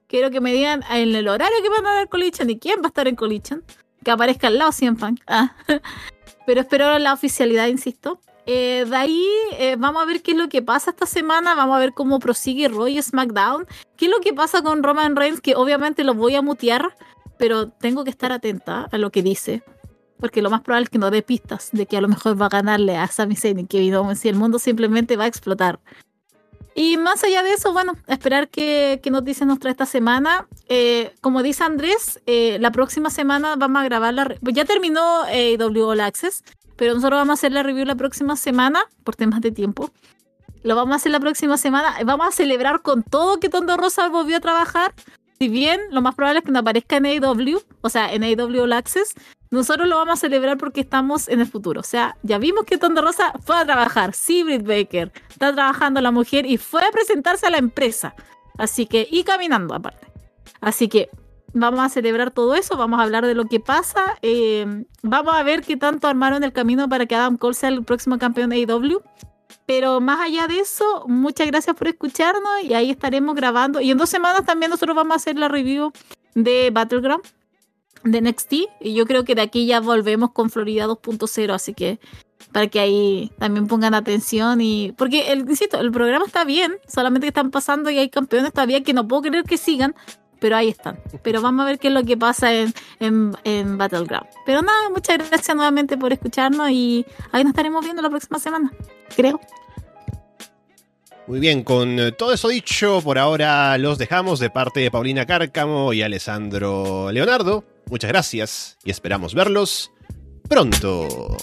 Quiero que me digan en el horario que van a dar Collision y quién va a estar en Collision. Que aparezca al lado CM Punk. Ah. Pero espero la oficialidad, insisto. Eh, de ahí vamos a ver qué es lo que pasa esta semana. Vamos a ver cómo prosigue Roy SmackDown. ¿Qué es lo que pasa con Roman Reigns? Que obviamente lo voy a mutear pero tengo que estar atenta a lo que dice, porque lo más probable es que no dé pistas de que a lo mejor va a ganarle a Sami Zayn y Kevin Owens y el mundo simplemente va a explotar. Y más allá de eso, bueno, esperar que, que nos trae esta semana. Eh, como dice Andrés, eh, la próxima semana vamos a grabar la... Ya terminó AEW All Access, pero nosotros vamos a hacer la review la próxima semana, por temas de tiempo. Lo vamos a hacer la próxima semana. Vamos a celebrar con todo que Tondo Rosa volvió a trabajar si bien lo más probable es que no aparezca en AEW, o sea, en AEW All Access, nosotros lo vamos a celebrar porque estamos en el futuro. O sea, ya vimos que Tonda Rosa fue a trabajar, sí, Baker, está trabajando la mujer y fue a presentarse a la empresa. Así que, y caminando aparte. Así que vamos a celebrar todo eso, vamos a hablar de lo que pasa, eh, vamos a ver qué tanto armaron el camino para que Adam Cole sea el próximo campeón de AEW. Pero más allá de eso, muchas gracias por escucharnos y ahí estaremos grabando. Y en dos semanas también nosotros vamos a hacer la review de Battleground de NXT. Y yo creo que de aquí ya volvemos con Florida 2.0, así que para que ahí también pongan atención y porque el insisto el programa está bien solamente que están pasando y hay campeones todavía que no puedo creer que sigan pero ahí están pero vamos a ver qué es lo que pasa en, en, en Battleground pero nada muchas gracias nuevamente por escucharnos y ahí nos estaremos viendo la próxima semana creo. Muy bien, con eh, todo eso dicho, por ahora los dejamos de parte de Paulina Cárcamo y Alessandro Leonardo. Muchas gracias y esperamos verlos pronto.